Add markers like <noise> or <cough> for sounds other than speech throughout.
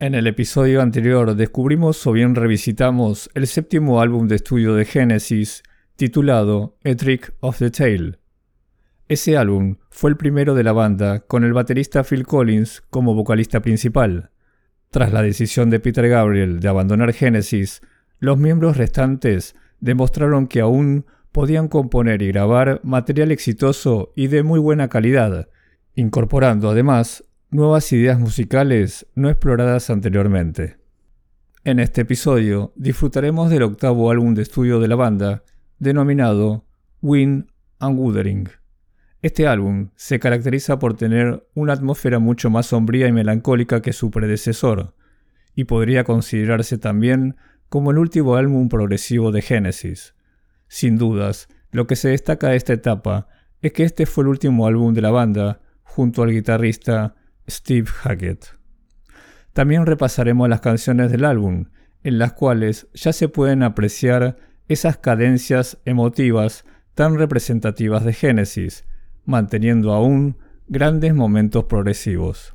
En el episodio anterior descubrimos o bien revisitamos el séptimo álbum de estudio de Genesis titulado A Trick of the Tail. Ese álbum fue el primero de la banda con el baterista Phil Collins como vocalista principal. Tras la decisión de Peter Gabriel de abandonar Genesis, los miembros restantes demostraron que aún podían componer y grabar material exitoso y de muy buena calidad, incorporando además nuevas ideas musicales no exploradas anteriormente. En este episodio disfrutaremos del octavo álbum de estudio de la banda, denominado Wind and Wuthering. Este álbum se caracteriza por tener una atmósfera mucho más sombría y melancólica que su predecesor, y podría considerarse también como el último álbum progresivo de Genesis. Sin dudas, lo que se destaca de esta etapa es que este fue el último álbum de la banda junto al guitarrista Steve Hackett. También repasaremos las canciones del álbum, en las cuales ya se pueden apreciar esas cadencias emotivas tan representativas de Genesis, manteniendo aún grandes momentos progresivos.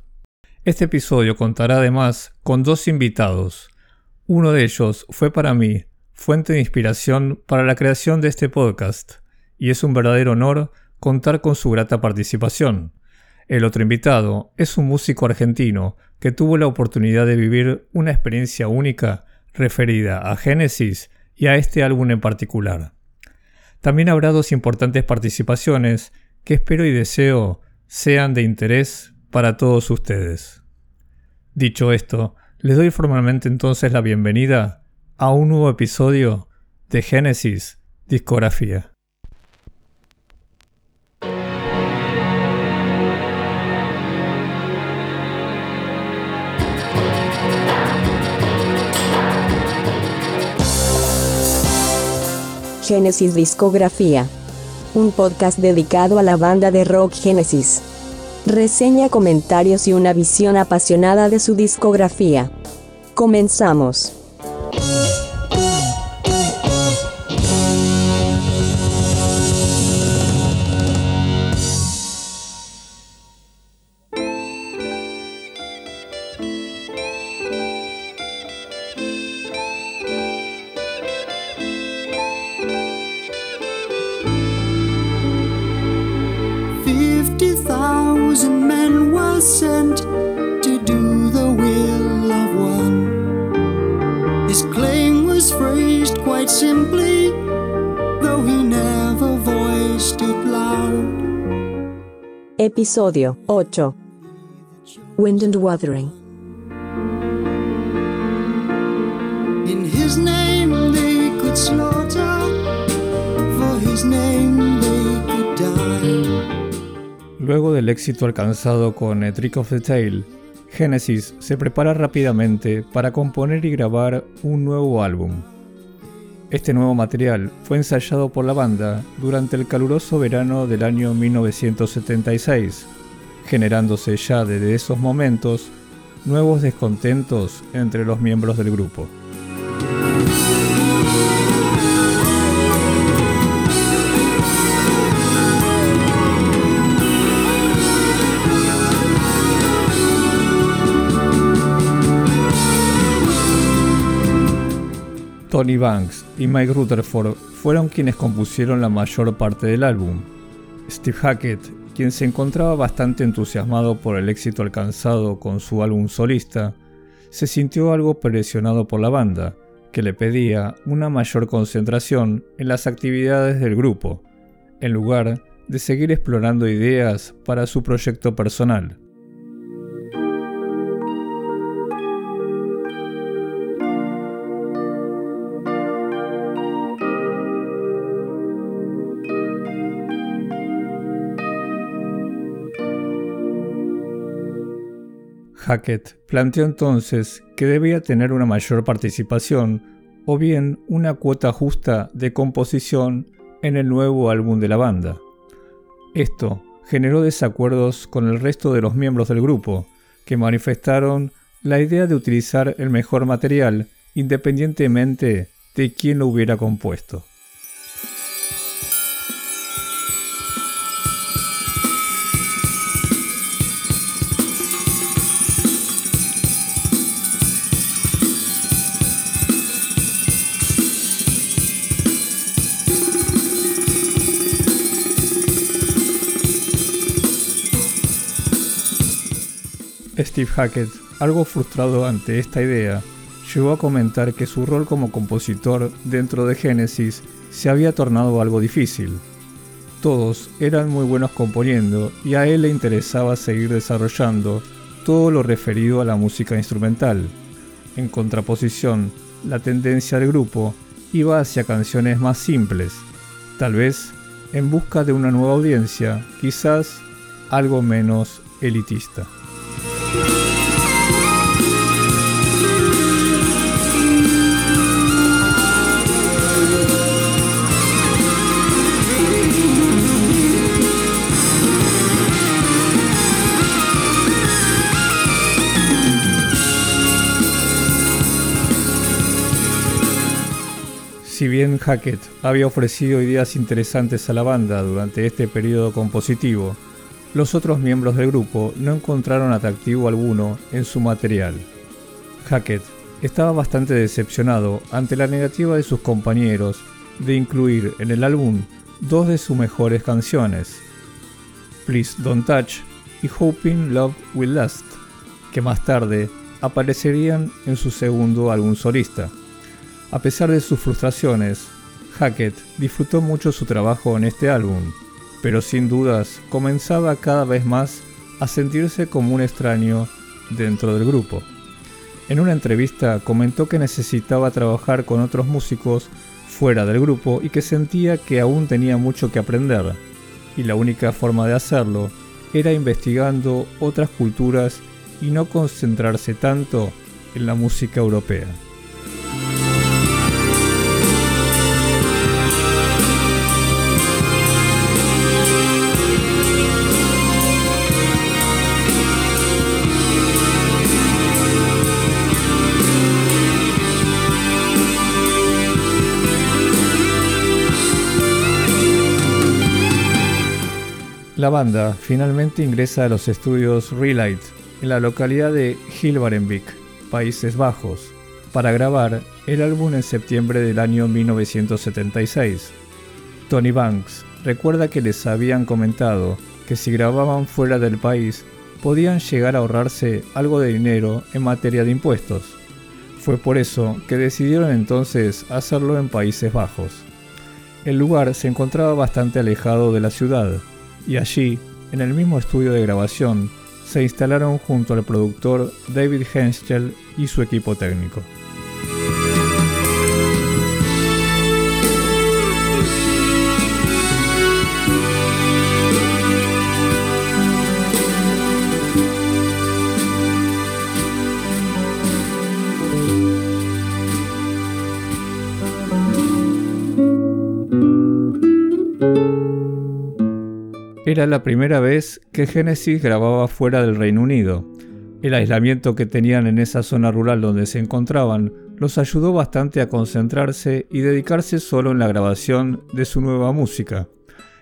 Este episodio contará además con dos invitados. Uno de ellos fue para mí fuente de inspiración para la creación de este podcast, y es un verdadero honor contar con su grata participación. El otro invitado es un músico argentino que tuvo la oportunidad de vivir una experiencia única referida a Génesis y a este álbum en particular. También habrá dos importantes participaciones que espero y deseo sean de interés para todos ustedes. Dicho esto, les doy formalmente entonces la bienvenida a un nuevo episodio de Génesis Discografía. Genesis Discografía. Un podcast dedicado a la banda de rock Genesis. Reseña, comentarios y una visión apasionada de su discografía. Comenzamos. thousand men were sent to do the will of one. His claim was phrased quite simply, though he never voiced it loud. Episodio 8 Wind and Wuthering Luego del éxito alcanzado con A Trick of the Tail, Genesis se prepara rápidamente para componer y grabar un nuevo álbum. Este nuevo material fue ensayado por la banda durante el caluroso verano del año 1976, generándose ya desde esos momentos nuevos descontentos entre los miembros del grupo. Tony Banks y Mike Rutherford fueron quienes compusieron la mayor parte del álbum. Steve Hackett, quien se encontraba bastante entusiasmado por el éxito alcanzado con su álbum solista, se sintió algo presionado por la banda, que le pedía una mayor concentración en las actividades del grupo, en lugar de seguir explorando ideas para su proyecto personal. Hackett planteó entonces que debía tener una mayor participación o bien una cuota justa de composición en el nuevo álbum de la banda. Esto generó desacuerdos con el resto de los miembros del grupo, que manifestaron la idea de utilizar el mejor material independientemente de quién lo hubiera compuesto. Steve Hackett, algo frustrado ante esta idea, llegó a comentar que su rol como compositor dentro de Genesis se había tornado algo difícil. Todos eran muy buenos componiendo y a él le interesaba seguir desarrollando todo lo referido a la música instrumental. En contraposición, la tendencia del grupo iba hacia canciones más simples, tal vez en busca de una nueva audiencia, quizás algo menos elitista. Si bien Hackett había ofrecido ideas interesantes a la banda durante este periodo compositivo, los otros miembros del grupo no encontraron atractivo alguno en su material. Hackett estaba bastante decepcionado ante la negativa de sus compañeros de incluir en el álbum dos de sus mejores canciones, Please Don't Touch y Hoping Love Will Last, que más tarde aparecerían en su segundo álbum solista. A pesar de sus frustraciones, Hackett disfrutó mucho su trabajo en este álbum, pero sin dudas comenzaba cada vez más a sentirse como un extraño dentro del grupo. En una entrevista comentó que necesitaba trabajar con otros músicos fuera del grupo y que sentía que aún tenía mucho que aprender, y la única forma de hacerlo era investigando otras culturas y no concentrarse tanto en la música europea. La banda finalmente ingresa a los estudios Relight en la localidad de Hilvarenbeek, Países Bajos, para grabar el álbum en septiembre del año 1976. Tony Banks recuerda que les habían comentado que si grababan fuera del país podían llegar a ahorrarse algo de dinero en materia de impuestos. Fue por eso que decidieron entonces hacerlo en Países Bajos. El lugar se encontraba bastante alejado de la ciudad, y allí, en el mismo estudio de grabación, se instalaron junto al productor David Henschel y su equipo técnico. Era la primera vez que Genesis grababa fuera del Reino Unido. El aislamiento que tenían en esa zona rural donde se encontraban los ayudó bastante a concentrarse y dedicarse solo en la grabación de su nueva música.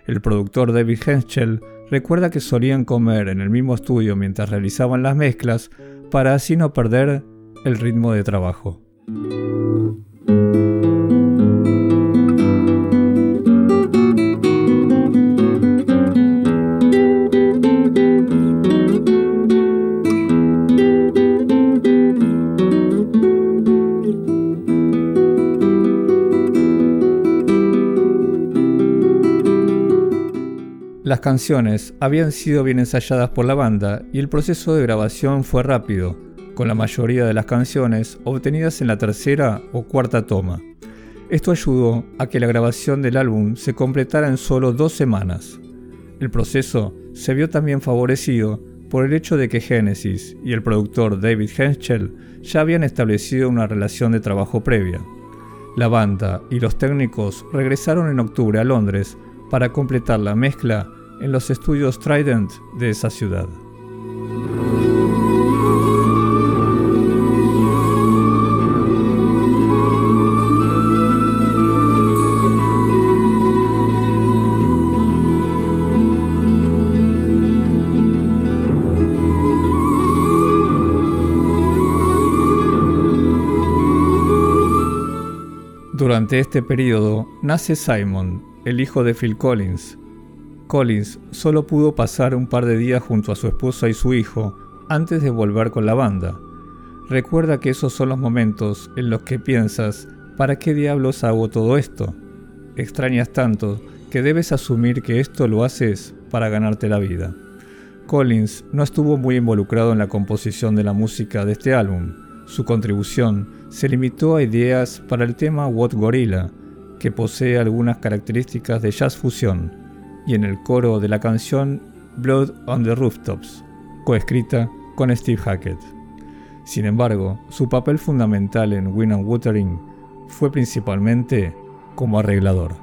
El productor David Henschel recuerda que solían comer en el mismo estudio mientras realizaban las mezclas para así no perder el ritmo de trabajo. Canciones habían sido bien ensayadas por la banda y el proceso de grabación fue rápido, con la mayoría de las canciones obtenidas en la tercera o cuarta toma. Esto ayudó a que la grabación del álbum se completara en solo dos semanas. El proceso se vio también favorecido por el hecho de que Genesis y el productor David Henschel ya habían establecido una relación de trabajo previa. La banda y los técnicos regresaron en octubre a Londres para completar la mezcla en los estudios Trident de esa ciudad. Durante este periodo nace Simon, el hijo de Phil Collins, Collins solo pudo pasar un par de días junto a su esposa y su hijo antes de volver con la banda. Recuerda que esos son los momentos en los que piensas, ¿para qué diablos hago todo esto? Extrañas tanto que debes asumir que esto lo haces para ganarte la vida. Collins no estuvo muy involucrado en la composición de la música de este álbum. Su contribución se limitó a ideas para el tema What Gorilla, que posee algunas características de jazz fusión, y en el coro de la canción Blood on the Rooftops, coescrita con Steve Hackett. Sin embargo, su papel fundamental en Win and Wuthering fue principalmente como arreglador.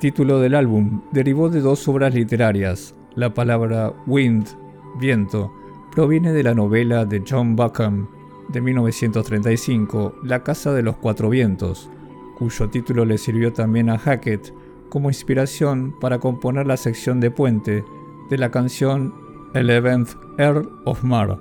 Título del álbum derivó de dos obras literarias. La palabra wind, viento, proviene de la novela de John Buckham de 1935, La Casa de los Cuatro Vientos, cuyo título le sirvió también a Hackett como inspiración para componer la sección de puente de la canción Eleventh Earl of Mar.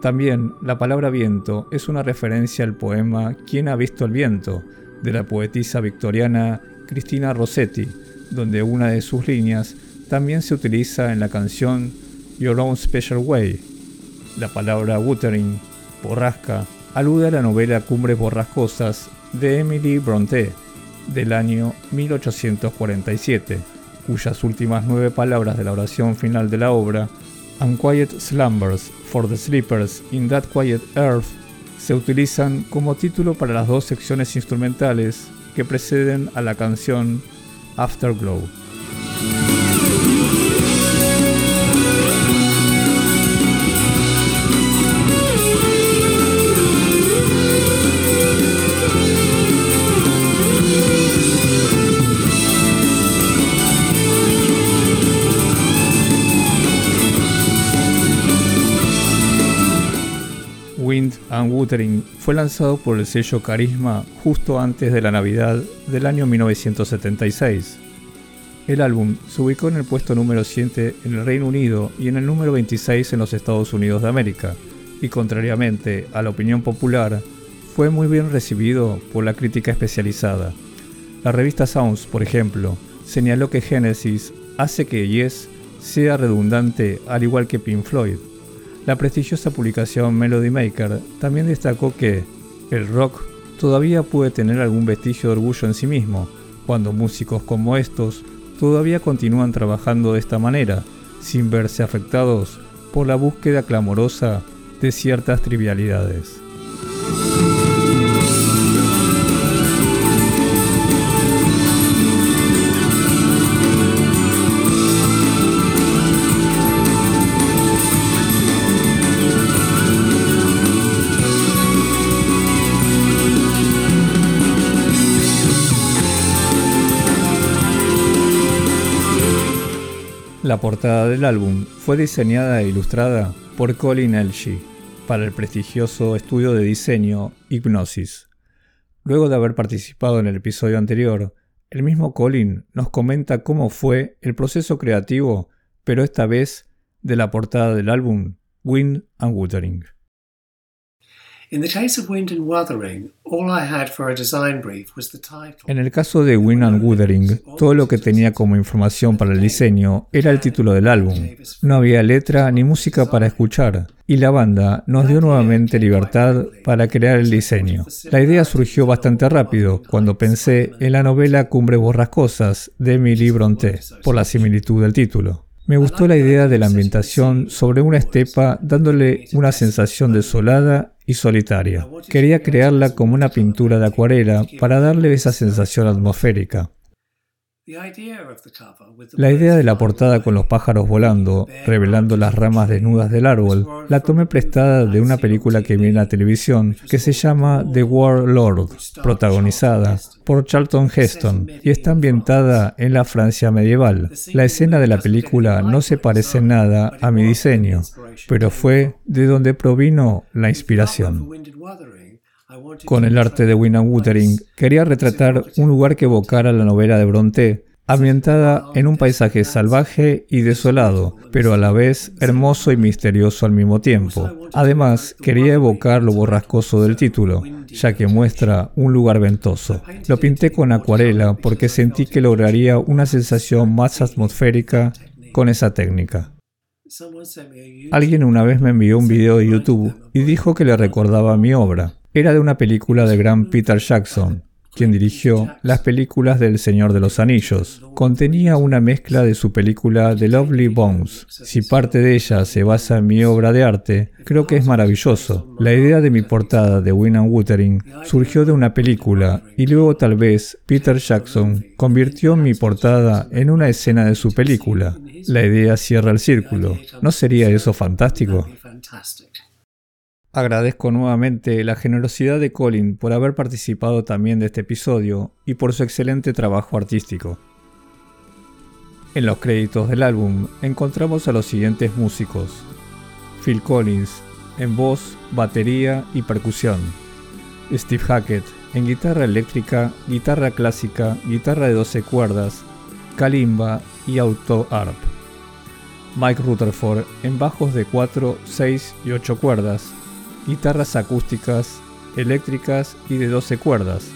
También la palabra viento es una referencia al poema ¿Quién ha visto el viento? de la poetisa victoriana Cristina Rossetti, donde una de sus líneas también se utiliza en la canción Your Own Special Way. La palabra wuthering, borrasca, alude a la novela Cumbres Borrascosas de Emily Bronte del año 1847, cuyas últimas nueve palabras de la oración final de la obra, Unquiet Slumbers for the Sleepers in That Quiet Earth, se utilizan como título para las dos secciones instrumentales que preceden a la canción Afterglow. Fue lanzado por el sello Carisma justo antes de la Navidad del año 1976. El álbum se ubicó en el puesto número 7 en el Reino Unido y en el número 26 en los Estados Unidos de América, y contrariamente a la opinión popular, fue muy bien recibido por la crítica especializada. La revista Sounds, por ejemplo, señaló que Genesis hace que Yes sea redundante al igual que Pink Floyd. La prestigiosa publicación Melody Maker también destacó que el rock todavía puede tener algún vestigio de orgullo en sí mismo, cuando músicos como estos todavía continúan trabajando de esta manera, sin verse afectados por la búsqueda clamorosa de ciertas trivialidades. La portada del álbum fue diseñada e ilustrada por Colin Elshi para el prestigioso estudio de diseño Hypnosis. Luego de haber participado en el episodio anterior, el mismo Colin nos comenta cómo fue el proceso creativo, pero esta vez de la portada del álbum Wind and Wuthering. En el caso de Wind and Wuthering, todo lo que tenía como información para el diseño era el título del álbum. No había letra ni música para escuchar, y la banda nos dio nuevamente libertad para crear el diseño. La idea surgió bastante rápido cuando pensé en la novela Cumbre Borrascosas de Emily Bronte, por la similitud del título. Me gustó la idea de la ambientación sobre una estepa dándole una sensación desolada y solitaria. Quería crearla como una pintura de acuarela para darle esa sensación atmosférica. La idea de la portada con los pájaros volando, revelando las ramas desnudas del árbol, la tomé prestada de una película que vi en la televisión que se llama The Warlord, protagonizada por Charlton Heston y está ambientada en la Francia medieval. La escena de la película no se parece nada a mi diseño, pero fue de donde provino la inspiración. Con el arte de Winnan Wuthering quería retratar un lugar que evocara la novela de Bronte, ambientada en un paisaje salvaje y desolado, pero a la vez hermoso y misterioso al mismo tiempo. Además, quería evocar lo borrascoso del título, ya que muestra un lugar ventoso. Lo pinté con acuarela porque sentí que lograría una sensación más atmosférica con esa técnica. Alguien una vez me envió un video de YouTube y dijo que le recordaba mi obra. Era de una película de gran Peter Jackson, quien dirigió las películas del Señor de los Anillos. Contenía una mezcla de su película The Lovely Bones. Si parte de ella se basa en mi obra de arte, creo que es maravilloso. La idea de mi portada de Win and Wuthering surgió de una película y luego tal vez Peter Jackson convirtió mi portada en una escena de su película. La idea cierra el círculo. ¿No sería eso fantástico? Agradezco nuevamente la generosidad de Colin por haber participado también de este episodio y por su excelente trabajo artístico. En los créditos del álbum encontramos a los siguientes músicos. Phil Collins en voz, batería y percusión. Steve Hackett en guitarra eléctrica, guitarra clásica, guitarra de 12 cuerdas, kalimba y auto arp. Mike Rutherford en bajos de 4, 6 y 8 cuerdas, guitarras acústicas, eléctricas y de 12 cuerdas,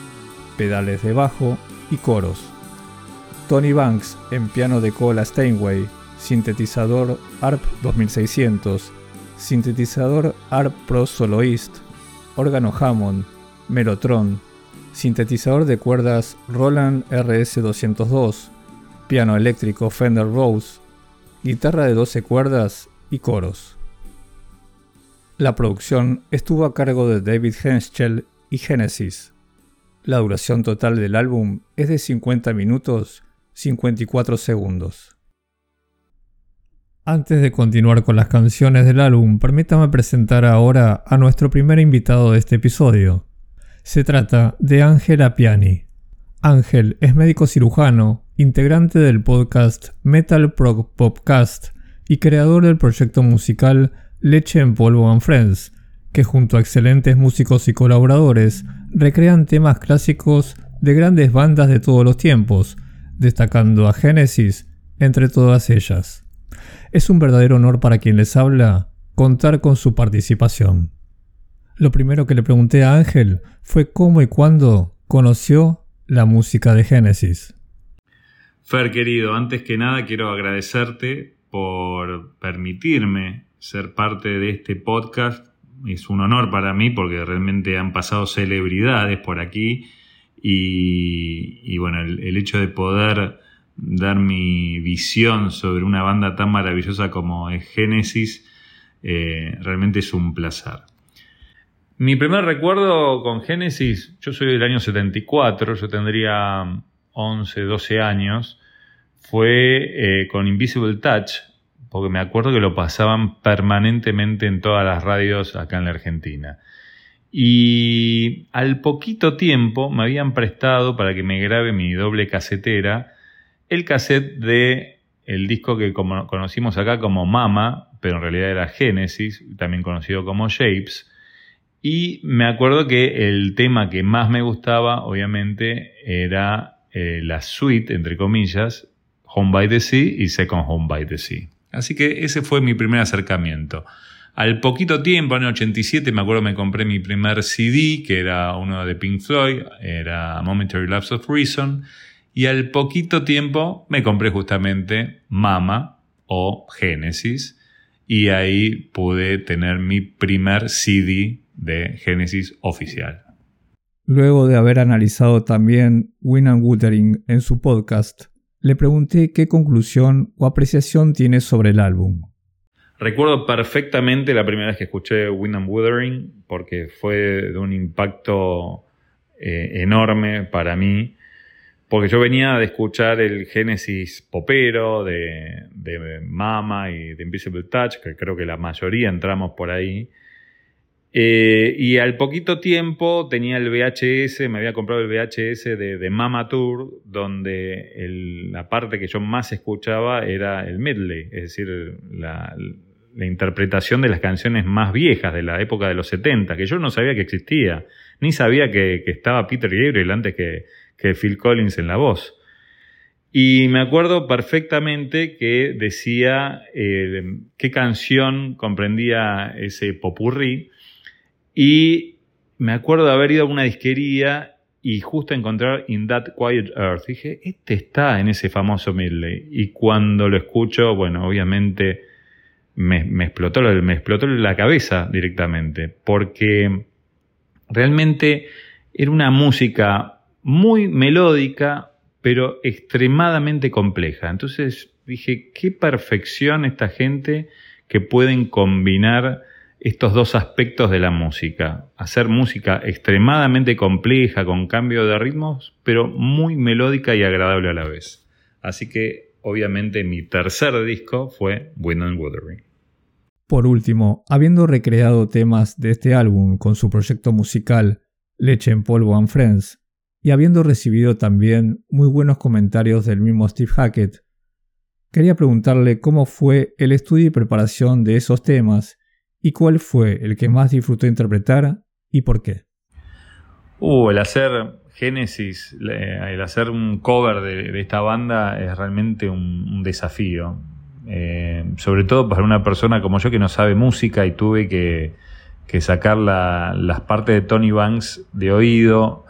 pedales de bajo y coros. Tony Banks en piano de cola Steinway, sintetizador ARP 2600, sintetizador ARP Pro Soloist, órgano Hammond, Melotron, sintetizador de cuerdas Roland RS202, piano eléctrico Fender Rose, guitarra de 12 cuerdas y coros. La producción estuvo a cargo de David Henschel y Genesis. La duración total del álbum es de 50 minutos 54 segundos. Antes de continuar con las canciones del álbum, permítame presentar ahora a nuestro primer invitado de este episodio. Se trata de Ángel Apiani. Ángel es médico cirujano, integrante del podcast Metal Prog Popcast y creador del proyecto musical Leche en Polvo and Friends, que junto a excelentes músicos y colaboradores recrean temas clásicos de grandes bandas de todos los tiempos, destacando a Genesis entre todas ellas. Es un verdadero honor para quien les habla contar con su participación. Lo primero que le pregunté a Ángel fue cómo y cuándo conoció la música de Genesis. Fer querido, antes que nada quiero agradecerte por permitirme ser parte de este podcast. Es un honor para mí porque realmente han pasado celebridades por aquí y, bueno, el, hecho de poder dar mi visión sobre una banda tan maravillosa como es Genesis eh, realmente es un placer. Mi primer recuerdo con Genesis, yo soy del año 74, yo tendría 11, 12 años, fue eh, con Invisible Touch, porque me acuerdo que lo pasaban permanentemente en todas las radios acá en la Argentina. Y al poquito tiempo me habían prestado para que me grabe mi doble casetera el cassette de el disco que conocimos acá como Mama, pero en realidad era Genesis, también conocido como Shapes. Y me acuerdo que el tema que más me gustaba, obviamente, era eh, la suite, entre comillas, Home by the Sea y Second Home by the Sea. Así que ese fue mi primer acercamiento. Al poquito tiempo, en el 87, me acuerdo me compré mi primer CD, que era uno de Pink Floyd, era Momentary Lapse of Reason, y al poquito tiempo me compré justamente Mama o Genesis, y ahí pude tener mi primer CD de Genesis oficial. Luego de haber analizado también Win and Wuthering en su podcast, le pregunté qué conclusión o apreciación tiene sobre el álbum. Recuerdo perfectamente la primera vez que escuché Wind and Wuthering porque fue de un impacto eh, enorme para mí, porque yo venía de escuchar el Génesis popero de, de Mama y de Invisible Touch, que creo que la mayoría entramos por ahí, eh, y al poquito tiempo tenía el VHS, me había comprado el VHS de, Mama Tour, donde la parte que yo más escuchaba era el medley, es decir, la, interpretación de las canciones más viejas de la época de los 70, que yo no sabía que existía. Ni sabía que, estaba Peter Gabriel antes que, que Phil Collins en la voz. Y me acuerdo perfectamente que decía eh, qué canción comprendía ese popurrí. Y me acuerdo de haber ido a una disquería y justo encontrar In That Quiet Earth. Dije, este está en ese famoso medley. Y cuando lo escucho, bueno, obviamente me, explotó, me explotó la cabeza directamente. Porque realmente era una música muy melódica, pero extremadamente compleja. Entonces dije, qué perfección esta gente que pueden combinar estos dos aspectos de la música. Hacer música extremadamente compleja, con cambio de ritmos, pero muy melódica y agradable a la vez. Así que, obviamente, mi tercer disco fue Wind and Wuthering. Por último, habiendo recreado temas de este álbum con su proyecto musical Leche en Polvo and Friends, y habiendo recibido también muy buenos comentarios del mismo Steve Hackett, quería preguntarle cómo fue el estudio y preparación de esos temas y cuál fue el que más disfrutó interpretar y por qué. Uh, el hacer Genesis, el hacer un cover de, esta banda es realmente un, desafío. Eh, sobre todo para una persona como yo que no sabe música y tuve que, sacar las partes de Tony Banks de oído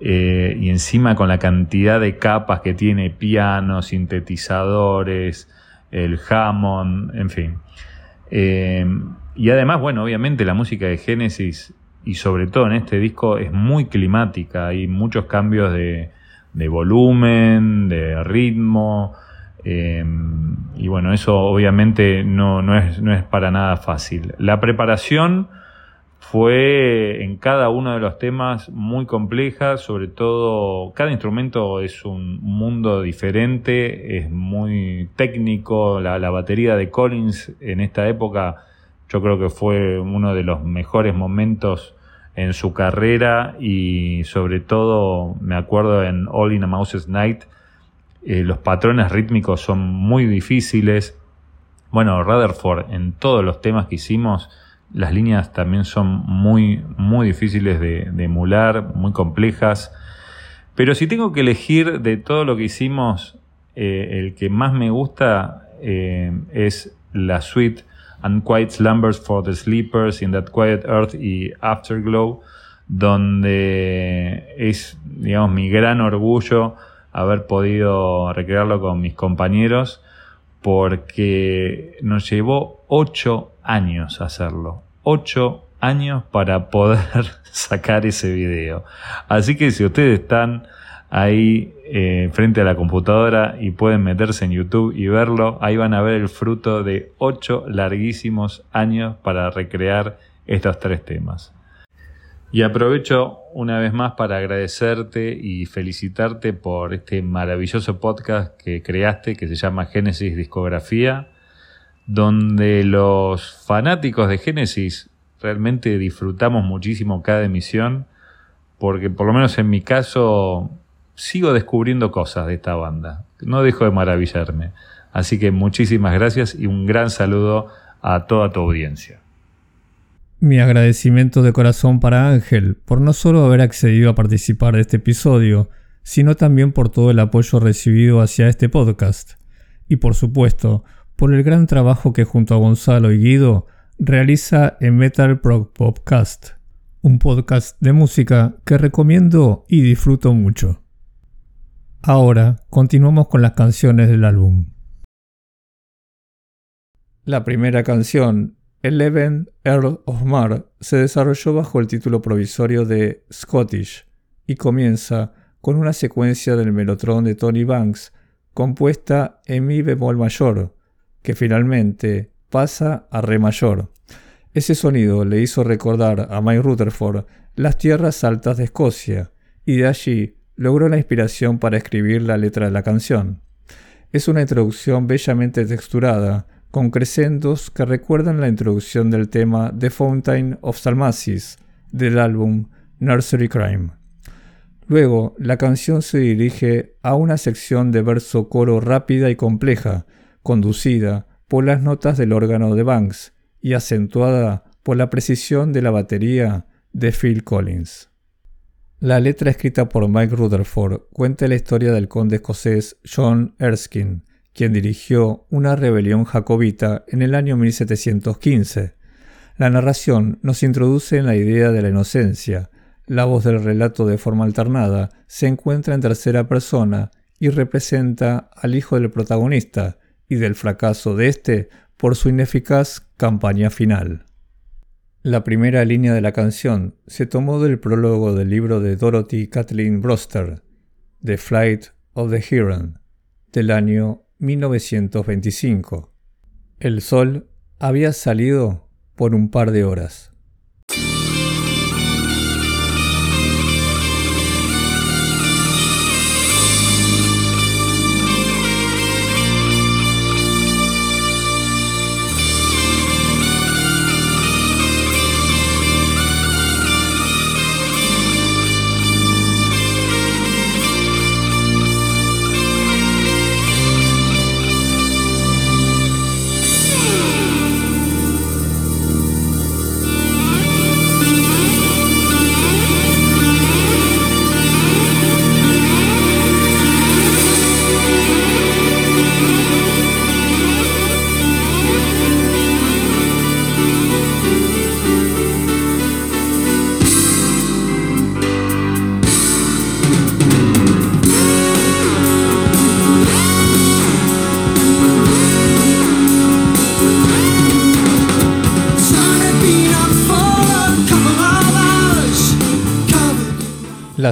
eh, y encima con la cantidad de capas que tiene, piano, sintetizadores, el Hammond, en fin. Eh, y además, bueno, obviamente la música de Genesis y sobre todo en este disco es muy climática, hay muchos cambios de, volumen, de ritmo, eh, y bueno, eso obviamente no, no, es, no es para nada fácil. La preparación fue en cada uno de los temas muy compleja, sobre todo cada instrumento es un mundo diferente, es muy técnico, la, batería de Collins en esta época yo creo que fue uno de los mejores momentos en su carrera y sobre todo me acuerdo en All in a Mouse's Night, eh, los patrones rítmicos son muy difíciles. Bueno, Rutherford en todos los temas que hicimos, las líneas también son muy, muy difíciles de, emular, muy complejas. Pero si tengo que elegir de todo lo que hicimos, eh, el que más me gusta eh, es la suite Unquiet Slumbers for the Sleepers, In That Quiet Earth y Afterglow, donde es, digamos, mi gran orgullo haber podido recrearlo con mis compañeros porque nos llevó ocho años hacerlo. Ocho años para poder <laughs> sacar ese video. Así que si ustedes están ahí eh, frente a la computadora y pueden meterse en YouTube y verlo, ahí van a ver el fruto de ocho larguísimos años para recrear estos tres temas. Y aprovecho una vez más para agradecerte y felicitarte por este maravilloso podcast que creaste que se llama Génesis Discografía, donde los fanáticos de Génesis realmente disfrutamos muchísimo cada emisión, porque por lo menos en mi caso sigo descubriendo cosas de esta banda. No dejo de maravillarme. Así que muchísimas gracias y un gran saludo a toda tu audiencia. Mi agradecimiento de corazón para Ángel por no solo haber accedido a participar de este episodio, sino también por todo el apoyo recibido hacia este podcast. Y por supuesto, por el gran trabajo que junto a Gonzalo y Guido realiza en Metal Prog Podcast, un podcast de música que recomiendo y disfruto mucho. Ahora continuamos con las canciones del álbum. La primera canción Eleven Earl of Mar se desarrolló bajo el título provisorio de Scottish y comienza con una secuencia del melotron de Tony Banks compuesta en mi bemol mayor, que finalmente pasa a re mayor. Ese sonido le hizo recordar a Mike Rutherford las tierras altas de Escocia, y de allí logró la inspiración para escribir la letra de la canción. Es una introducción bellamente texturada, con crescendos que recuerdan la introducción del tema The Fountain of Salmacis del álbum Nursery Crime. Luego, la canción se dirige a una sección de verso coro rápida y compleja, conducida por las notas del órgano de Banks y acentuada por la precisión de la batería de Phil Collins. La letra escrita por Mike Rutherford cuenta la historia del conde escocés John Erskine, quien dirigió una rebelión jacobita en el año 1715. La narración nos introduce en la idea de la inocencia. La voz del relato de forma alternada se encuentra en tercera persona y representa al hijo del protagonista y del fracaso de éste por su ineficaz campaña final. La primera línea de la canción se tomó del prólogo del libro de Dorothy Kathleen Broster, The Flight of the Heron, del año 1925. El sol había salido por un par de horas.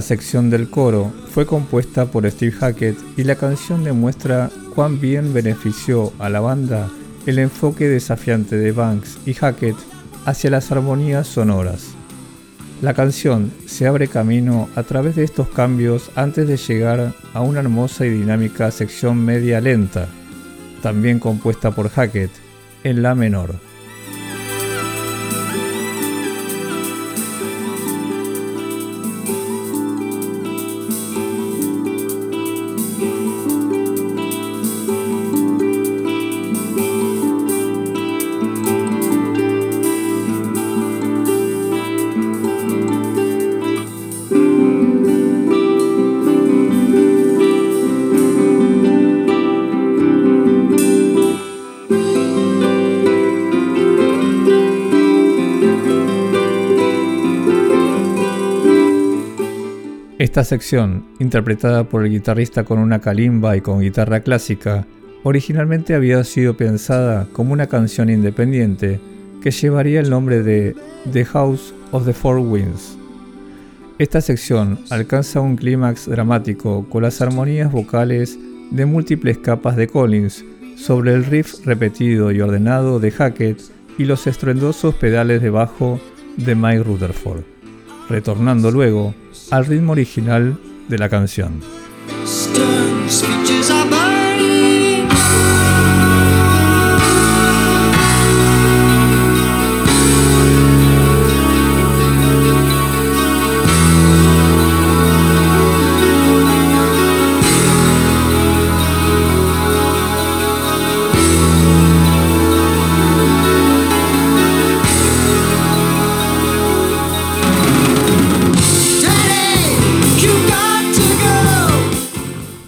Sección del coro fue compuesta por Steve Hackett y la canción demuestra cuán bien benefició a la banda el enfoque desafiante de Banks y Hackett hacia las armonías sonoras. La canción se abre camino a través de estos cambios antes de llegar a una hermosa y dinámica sección media lenta, también compuesta por Hackett, en la menor. Esta sección, interpretada por el guitarrista con una calimba y con guitarra clásica, originalmente había sido pensada como una canción independiente que llevaría el nombre de The House of the Four Winds. Esta sección alcanza un clímax dramático con las armonías vocales de múltiples capas de Collins sobre el riff repetido y ordenado de Hackett y los estruendosos pedales de bajo de Mike Rutherford, retornando luego al ritmo original de la canción.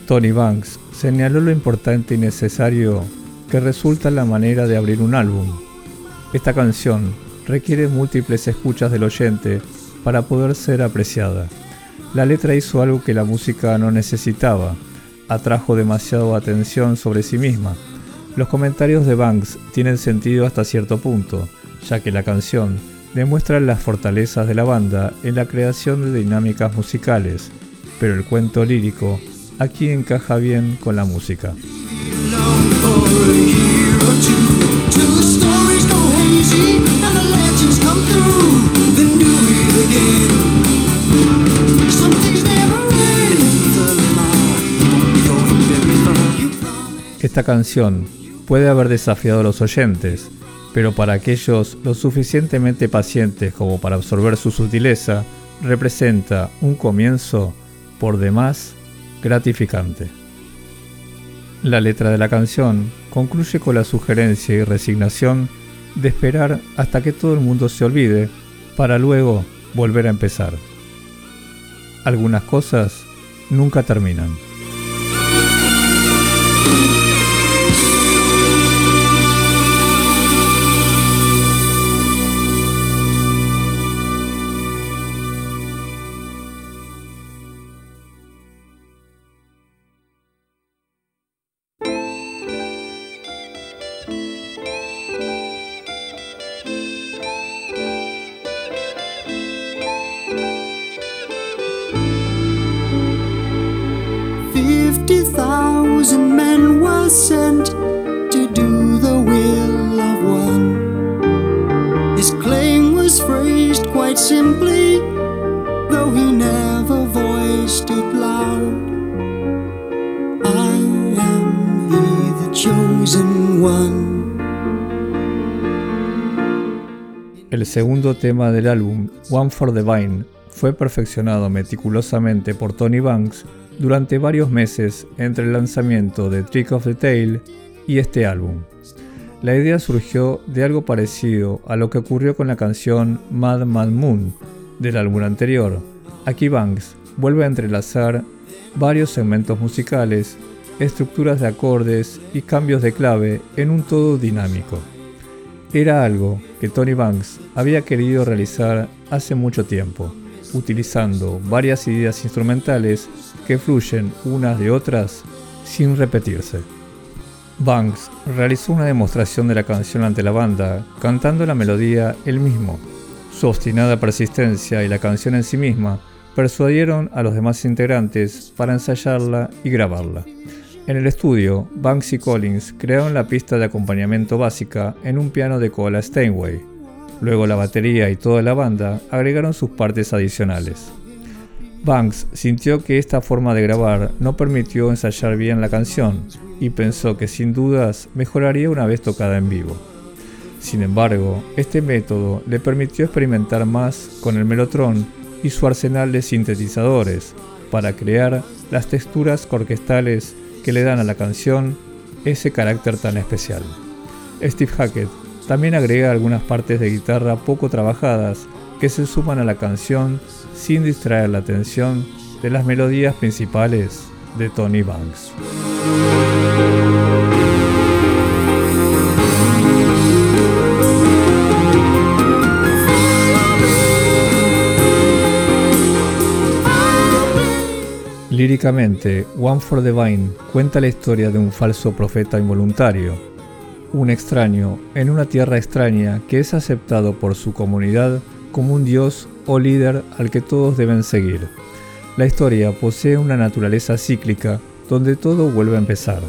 Tony Banks señaló lo importante y necesario que resulta la manera de abrir un álbum. Esta canción requiere múltiples escuchas del oyente para poder ser apreciada. La letra hizo algo que la música no necesitaba, atrajo demasiado atención sobre sí misma. Los comentarios de Banks tienen sentido hasta cierto punto, ya que la canción demuestra las fortalezas de la banda en la creación de dinámicas musicales, pero el cuento lírico aquí encaja bien con la música. Esta canción puede haber desafiado a los oyentes, pero para aquellos lo suficientemente pacientes como para absorber su sutileza, representa un comienzo por demás gratificante. La letra de la canción concluye con la sugerencia y resignación de esperar hasta que todo el mundo se olvide para luego volver a empezar. Algunas cosas nunca terminan. Tema del álbum, One for the Vine, fue perfeccionado meticulosamente por Tony Banks durante varios meses entre el lanzamiento de Trick of the Tail y este álbum. La idea surgió de algo parecido a lo que ocurrió con la canción Mad Mad Moon del álbum anterior. Aquí Banks vuelve a entrelazar varios segmentos musicales, estructuras de acordes y cambios de clave en un todo dinámico. Era algo que Tony Banks había querido realizar hace mucho tiempo, utilizando varias ideas instrumentales que fluyen unas de otras sin repetirse. Banks realizó una demostración de la canción ante la banda, cantando la melodía él mismo. Su obstinada persistencia y la canción en sí misma persuadieron a los demás integrantes para ensayarla y grabarla. En el estudio, Banks y Collins crearon la pista de acompañamiento básica en un piano de cola Steinway. Luego la batería y toda la banda agregaron sus partes adicionales. Banks sintió que esta forma de grabar no permitió ensayar bien la canción y pensó que sin dudas mejoraría una vez tocada en vivo. Sin embargo, este método le permitió experimentar más con el melotron y su arsenal de sintetizadores para crear las texturas orquestales que le dan a la canción ese carácter tan especial. Steve Hackett también agrega algunas partes de guitarra poco trabajadas que se suman a la canción sin distraer la atención de las melodías principales de Tony Banks. Líricamente, One for the Vine cuenta la historia de un falso profeta involuntario, un extraño en una tierra extraña que es aceptado por su comunidad como un dios o líder al que todos deben seguir. La historia posee una naturaleza cíclica donde todo vuelve a empezar.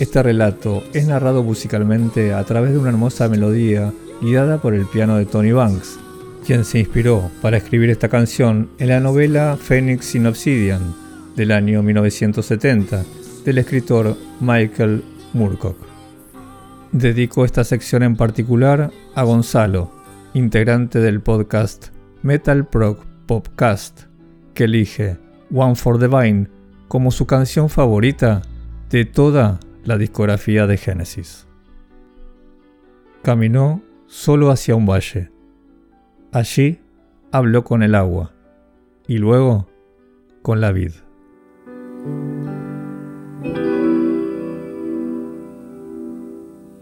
Este relato es narrado musicalmente a través de una hermosa melodía guiada por el piano de Tony Banks, quien se inspiró para escribir esta canción en la novela Phoenix in Obsidian del año 1970 del escritor Michael Moorcock. Dedico esta sección en particular a Gonzalo, integrante del podcast Metal Prog Popcast, que elige One for the Vine como su canción favorita de toda la discografía de Genesis. Caminó solo hacia un valle. Allí habló con el agua y luego con la vid.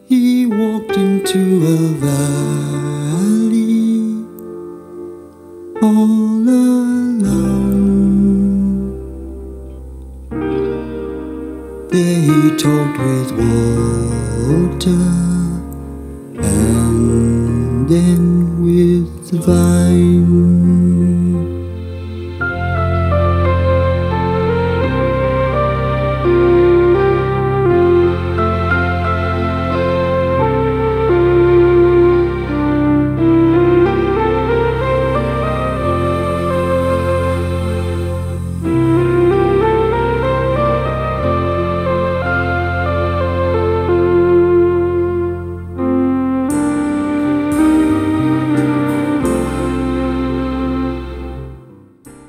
He walked into a valley all alone. There he talked with water and then with the vine.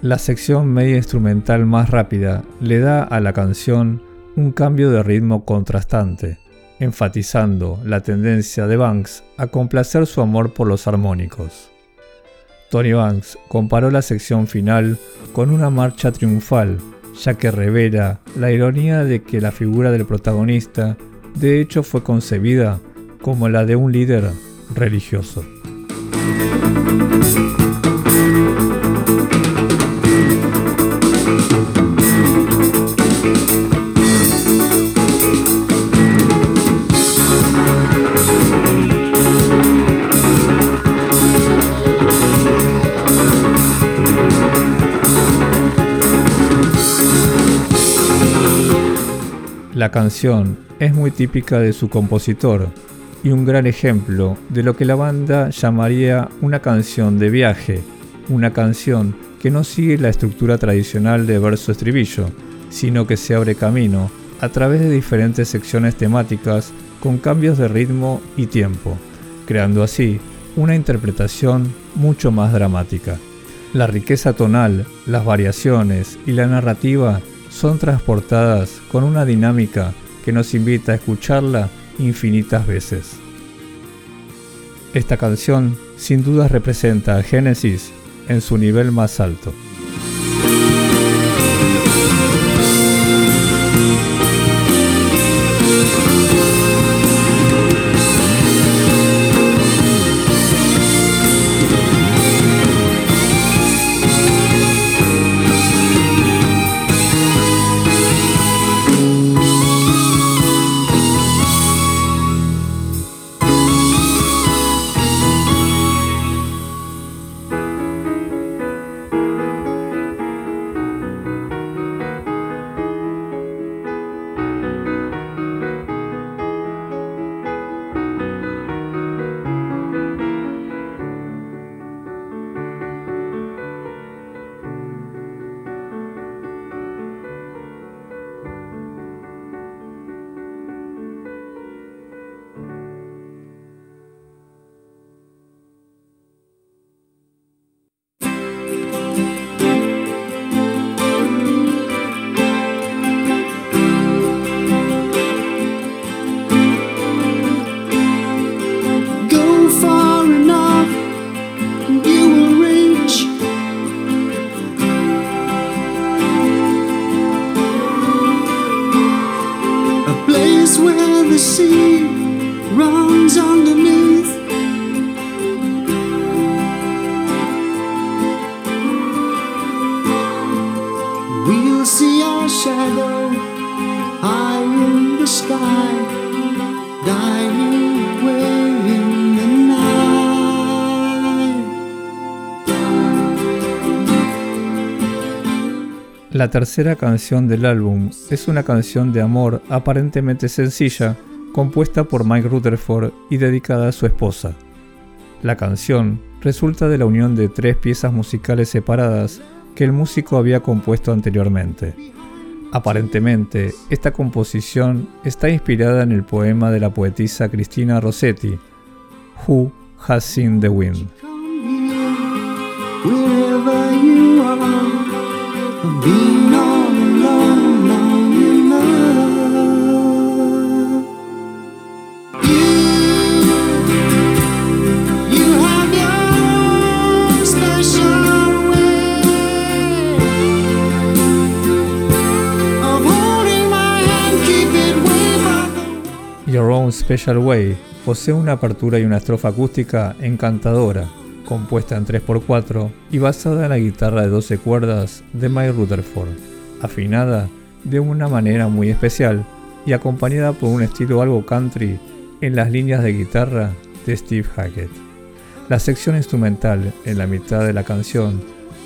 La sección media instrumental más rápida le da a la canción un cambio de ritmo contrastante, enfatizando la tendencia de Banks a complacer su amor por los armónicos. Tony Banks comparó la sección final con una marcha triunfal, ya que revela la ironía de que la figura del protagonista de hecho fue concebida como la de un líder religioso. Canción es muy típica de su compositor y un gran ejemplo de lo que la banda llamaría una canción de viaje, una canción que no sigue la estructura tradicional de verso-estribillo, sino que se abre camino a través de diferentes secciones temáticas con cambios de ritmo y tiempo, creando así una interpretación mucho más dramática. La riqueza tonal, las variaciones y la narrativa son transportadas con una dinámica que nos invita a escucharla infinitas veces. Esta canción sin duda representa a Genesis en su nivel más alto. La tercera canción del álbum es una canción de amor aparentemente sencilla, compuesta por Mike Rutherford y dedicada a su esposa. La canción resulta de la unión de tres piezas musicales separadas que el músico había compuesto anteriormente. Aparentemente, esta composición está inspirada en el poema de la poetisa Cristina Rossetti, Who Has Seen the Wind. Your Own Special Way posee una apertura y una estrofa acústica encantadora, compuesta en 3x4 y basada en la guitarra de 12 cuerdas de Mike Rutherford, afinada de una manera muy especial y acompañada por un estilo algo country en las líneas de guitarra de Steve Hackett. La sección instrumental en la mitad de la canción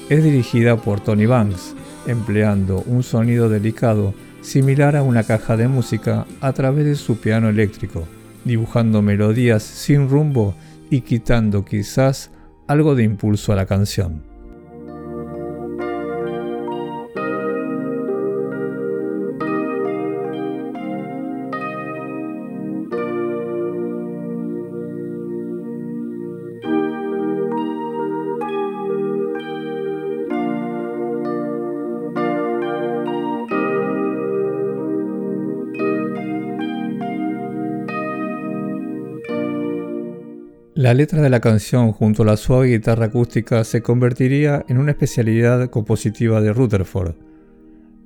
es dirigida por Tony Banks, empleando un sonido delicado similar a una caja de música a través de su piano eléctrico, dibujando melodías sin rumbo y quitando quizás algo de impulso a la canción. La letra de la canción junto a la suave guitarra acústica se convertiría en una especialidad compositiva de Rutherford.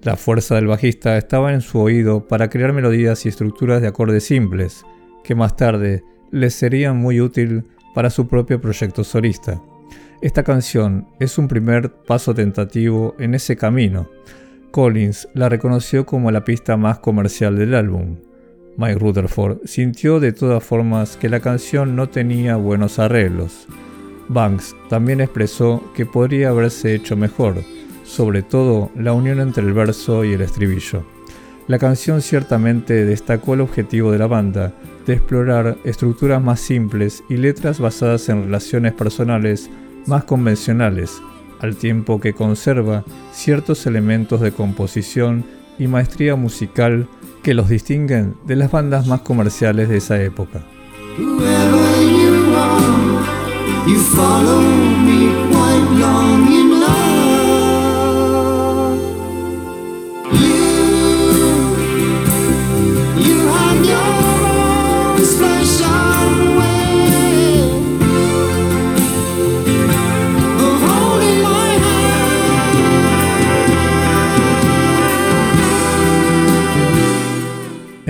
La fuerza del bajista estaba en su oído para crear melodías y estructuras de acordes simples, que más tarde les serían muy útil para su propio proyecto solista. Esta canción es un primer paso tentativo en ese camino. Collins la reconoció como la pista más comercial del álbum. Mike Rutherford sintió de todas formas que la canción no tenía buenos arreglos. Banks también expresó que podría haberse hecho mejor, sobre todo la unión entre el verso y el estribillo. La canción ciertamente destacó el objetivo de la banda, de explorar estructuras más simples y letras basadas en relaciones personales más convencionales, al tiempo que conserva ciertos elementos de composición y maestría musical que los distinguen de las bandas más comerciales de esa época.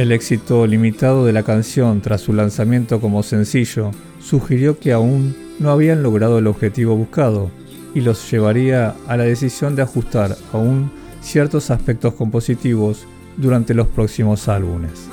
El éxito limitado de la canción tras su lanzamiento como sencillo sugirió que aún no habían logrado el objetivo buscado y los llevaría a la decisión de ajustar aún ciertos aspectos compositivos durante los próximos álbumes.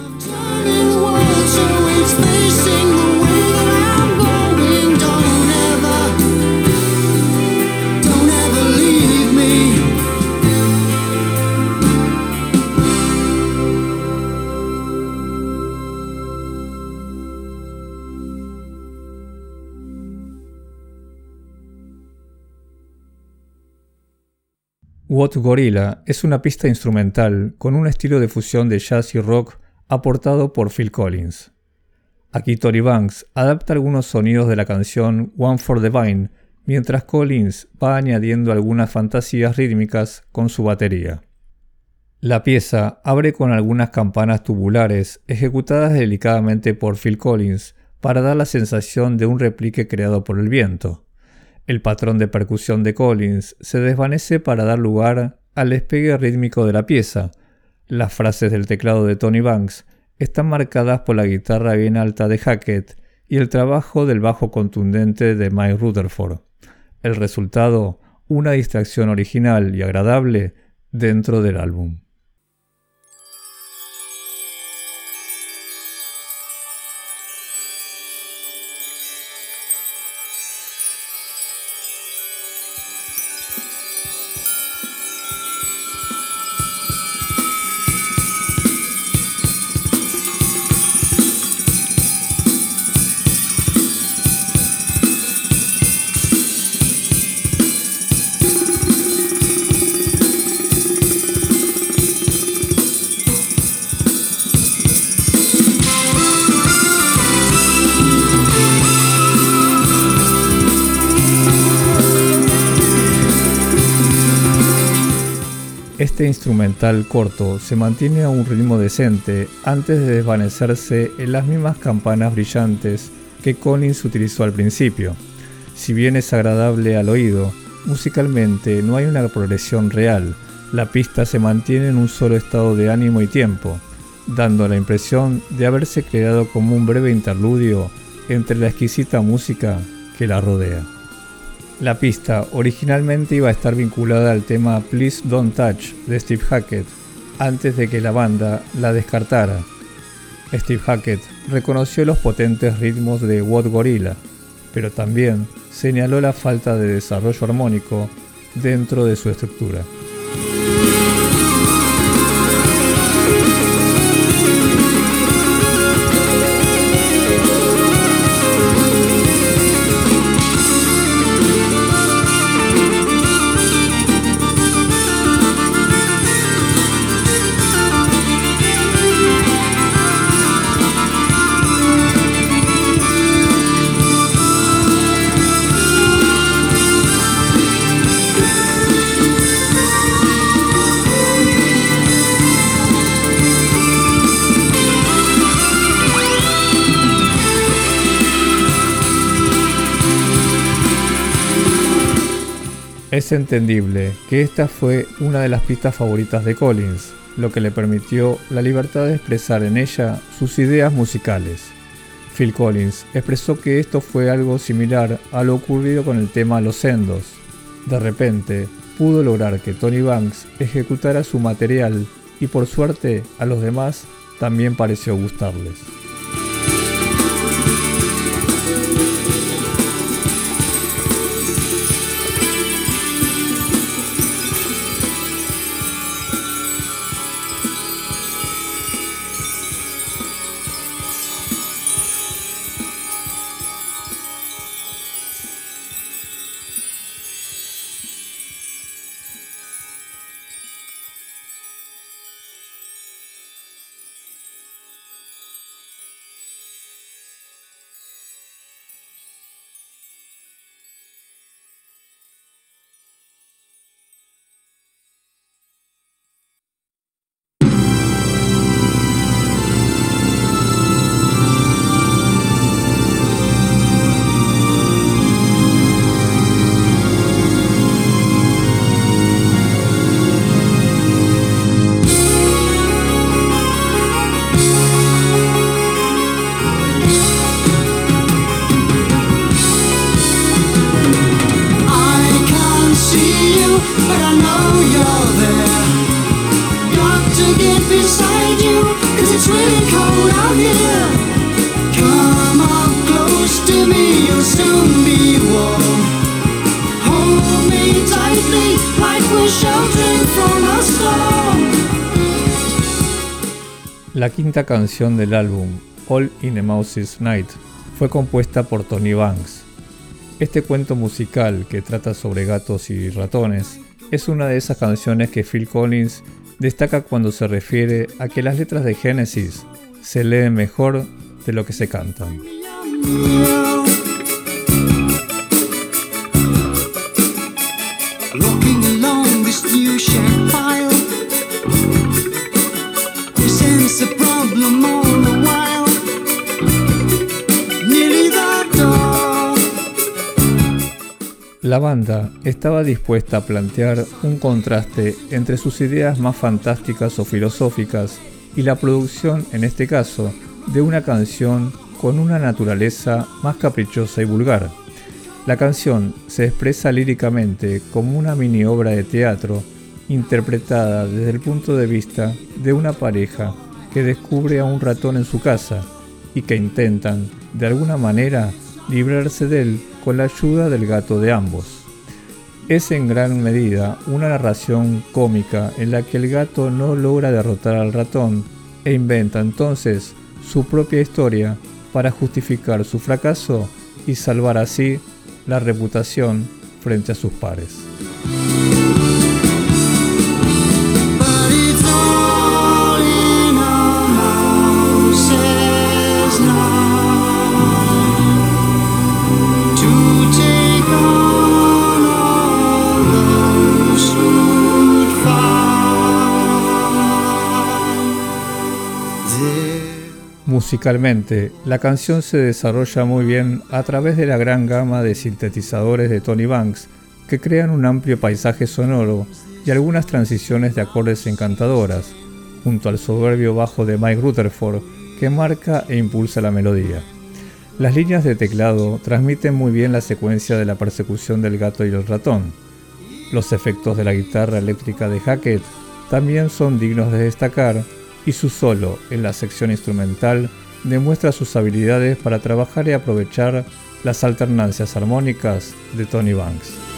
What Gorilla es una pista instrumental con un estilo de fusión de jazz y rock aportado por Phil Collins. Aquí Tony Banks adapta algunos sonidos de la canción One for the Vine, mientras Collins va añadiendo algunas fantasías rítmicas con su batería. La pieza abre con algunas campanas tubulares ejecutadas delicadamente por Phil Collins para dar la sensación de un replique creado por el viento. El patrón de percusión de Collins se desvanece para dar lugar al despegue rítmico de la pieza. Las frases del teclado de Tony Banks están marcadas por la guitarra bien alta de Hackett y el trabajo del bajo contundente de Mike Rutherford. El resultado, una distracción original y agradable dentro del álbum. Instrumental corto se mantiene a un ritmo decente antes de desvanecerse en las mismas campanas brillantes que Collins utilizó al principio. Si bien es agradable al oído, musicalmente no hay una progresión real, la pista se mantiene en un solo estado de ánimo y tiempo, dando la impresión de haberse creado como un breve interludio entre la exquisita música que la rodea. La pista originalmente iba a estar vinculada al tema Please Don't Touch de Steve Hackett, antes de que la banda la descartara. Steve Hackett reconoció los potentes ritmos de What Gorilla, pero también señaló la falta de desarrollo armónico dentro de su estructura. Es entendible que esta fue una de las pistas favoritas de Collins, lo que le permitió la libertad de expresar en ella sus ideas musicales. Phil Collins expresó que esto fue algo similar a lo ocurrido con el tema Los Sendos. De repente, pudo lograr que Tony Banks ejecutara su material y por suerte a los demás también pareció gustarles. Quinta canción del álbum, All in a Mouse's Night, fue compuesta por Tony Banks. Este cuento musical que trata sobre gatos y ratones es una de esas canciones que Phil Collins destaca cuando se refiere a que las letras de Genesis se leen mejor de lo que se cantan. La banda estaba dispuesta a plantear un contraste entre sus ideas más fantásticas o filosóficas y la producción, en este caso, de una canción con una naturaleza más caprichosa y vulgar. La canción se expresa líricamente como una mini obra de teatro interpretada desde el punto de vista de una pareja que descubre a un ratón en su casa y que intentan, de alguna manera, librarse de él con la ayuda del gato de ambos. Es en gran medida una narración cómica en la que el gato no logra derrotar al ratón e inventa entonces su propia historia para justificar su fracaso y salvar así la reputación frente a sus pares. Musicalmente, la canción se desarrolla muy bien a través de la gran gama de sintetizadores de Tony Banks, que crean un amplio paisaje sonoro y algunas transiciones de acordes encantadoras, junto al soberbio bajo de Mike Rutherford, que marca e impulsa la melodía. Las líneas de teclado transmiten muy bien la secuencia de la persecución del gato y el ratón. Los efectos de la guitarra eléctrica de Hackett también son dignos de destacar y su solo en la sección instrumental demuestra sus habilidades para trabajar y aprovechar las alternancias armónicas de Tony Banks.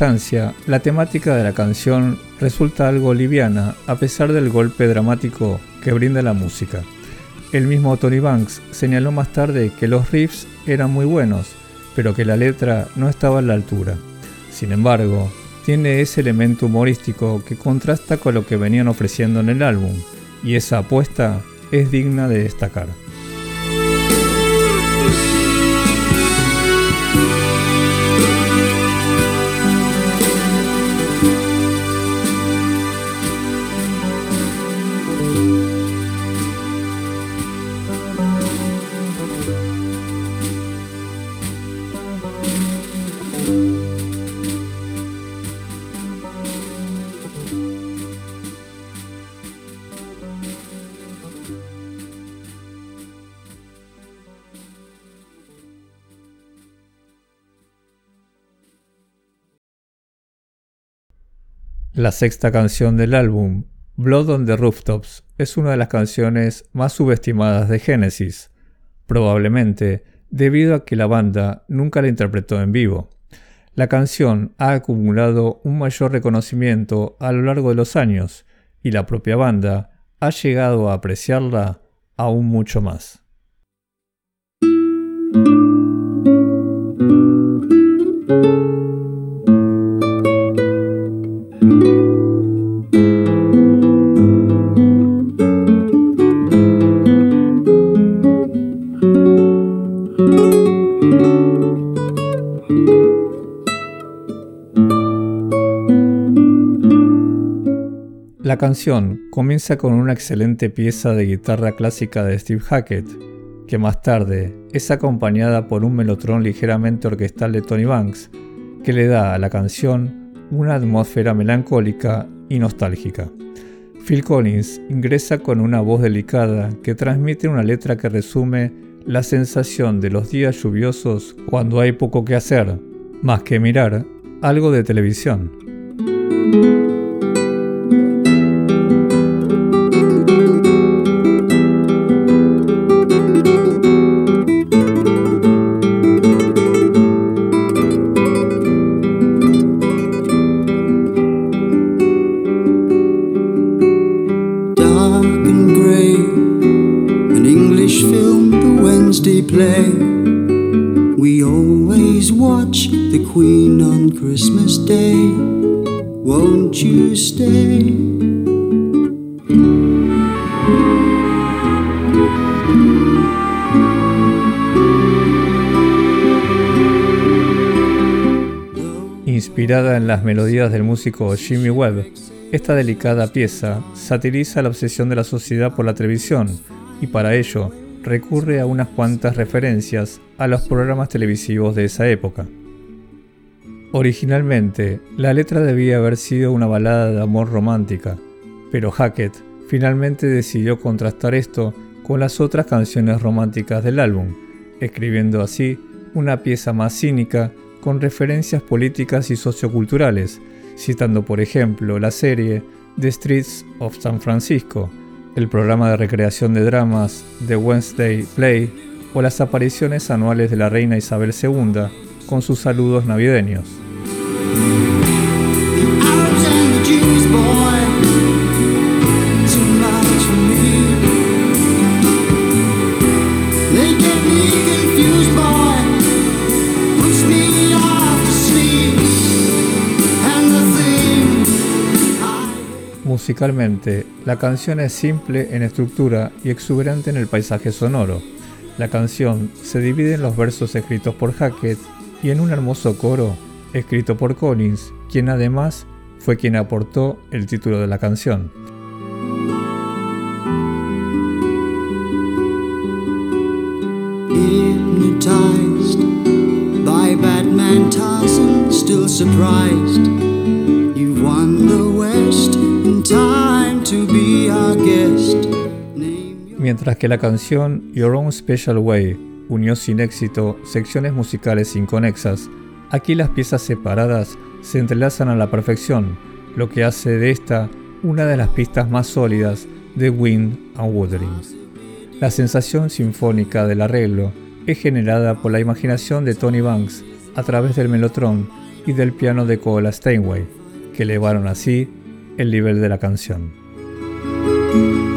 Instancia, la temática de la canción resulta algo liviana a pesar del golpe dramático que brinda la música. El mismo Tony Banks señaló más tarde que los riffs eran muy buenos, pero que la letra no estaba a la altura. Sin embargo, tiene ese elemento humorístico que contrasta con lo que venían ofreciendo en el álbum, y esa apuesta es digna de destacar. La sexta canción del álbum, Blood on the Rooftops, es una de las canciones más subestimadas de Genesis, probablemente debido a que la banda nunca la interpretó en vivo. La canción ha acumulado un mayor reconocimiento a lo largo de los años y la propia banda ha llegado a apreciarla aún mucho más. Canción comienza con una excelente pieza de guitarra clásica de Steve Hackett, que más tarde es acompañada por un melotrón ligeramente orquestal de Tony Banks, que le da a la canción una atmósfera melancólica y nostálgica. Phil Collins ingresa con una voz delicada que transmite una letra que resume la sensación de los días lluviosos cuando hay poco que hacer, más que mirar algo de televisión. En las melodías del músico Jimmy Webb, esta delicada pieza satiriza la obsesión de la sociedad por la televisión y para ello recurre a unas cuantas referencias a los programas televisivos de esa época. Originalmente, la letra debía haber sido una balada de amor romántica, pero Hackett finalmente decidió contrastar esto con las otras canciones románticas del álbum, escribiendo así una pieza más cínica con referencias políticas y socioculturales, citando por ejemplo la serie The Streets of San Francisco, el programa de recreación de dramas The Wednesday Play o las apariciones anuales de la reina Isabel II con sus saludos navideños. Musicalmente, la canción es simple en estructura y exuberante en el paisaje sonoro. La canción se divide en los versos escritos por Hackett y en un hermoso coro escrito por Collins, quien además fue quien aportó el título de la canción. Mientras que la canción Your Own Special Way unió sin éxito secciones musicales inconexas, aquí las piezas separadas se entrelazan a la perfección, lo que hace de esta una de las pistas más sólidas de Wind and Wuthering. La sensación sinfónica del arreglo es generada por la imaginación de Tony Banks a través del melotron y del piano de Cola Steinway, que elevaron así el nivel de la canción.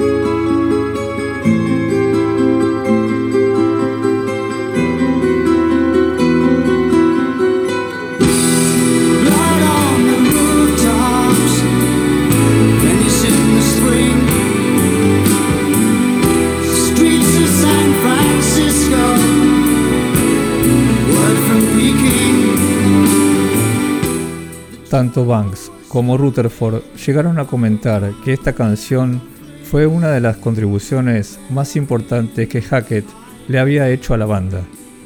Tanto Banks como Rutherford llegaron a comentar que esta canción fue una de las contribuciones más importantes que Hackett le había hecho a la banda.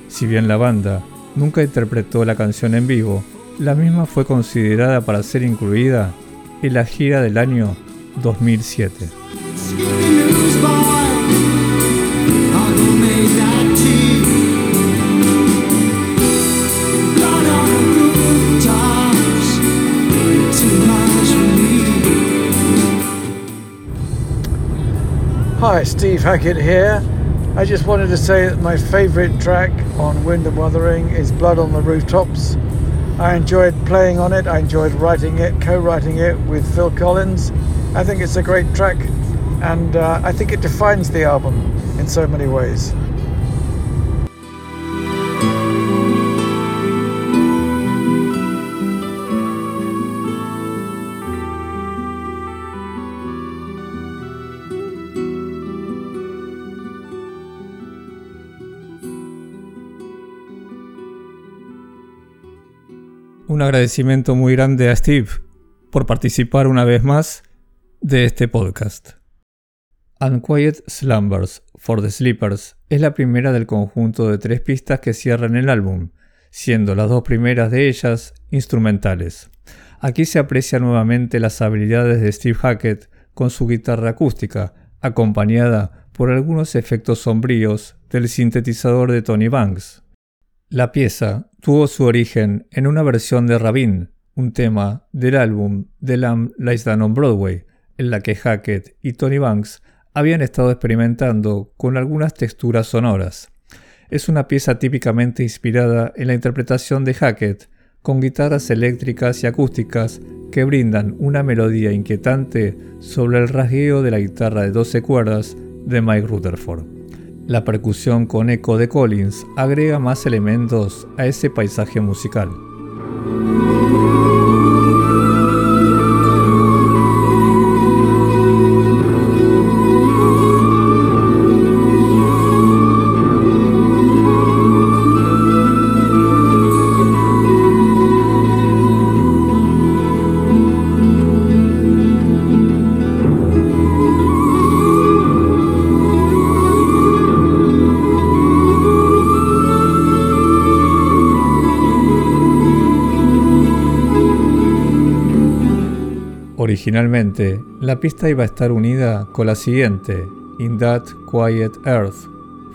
Si bien la banda nunca interpretó la canción en vivo, la misma fue considerada para ser incluida en la gira del año 2007. Hi, Steve Hackett here. I just wanted to say that my favourite track on Wind and Wuthering is Blood on the Rooftops. I enjoyed playing on it, I enjoyed writing it, co writing it with Phil Collins. I think it's a great track and uh, I think it defines the album in so many ways. Un agradecimiento muy grande a Steve por participar una vez más de este podcast. Unquiet Slumbers for the Sleepers es la primera del conjunto de tres pistas que cierran el álbum, siendo las dos primeras de ellas instrumentales. Aquí se aprecia nuevamente las habilidades de Steve Hackett con su guitarra acústica, acompañada por algunos efectos sombríos del sintetizador de Tony Banks. La pieza tuvo su origen en una versión de Rabin, un tema del álbum The Lamb Lies Down on Broadway, en la que Hackett y Tony Banks habían estado experimentando con algunas texturas sonoras. Es una pieza típicamente inspirada en la interpretación de Hackett, con guitarras eléctricas y acústicas que brindan una melodía inquietante sobre el rasgueo de la guitarra de 12 cuerdas de Mike Rutherford. La percusión con eco de Collins agrega más elementos a ese paisaje musical. Originalmente, la pista iba a estar unida con la siguiente, In That Quiet Earth,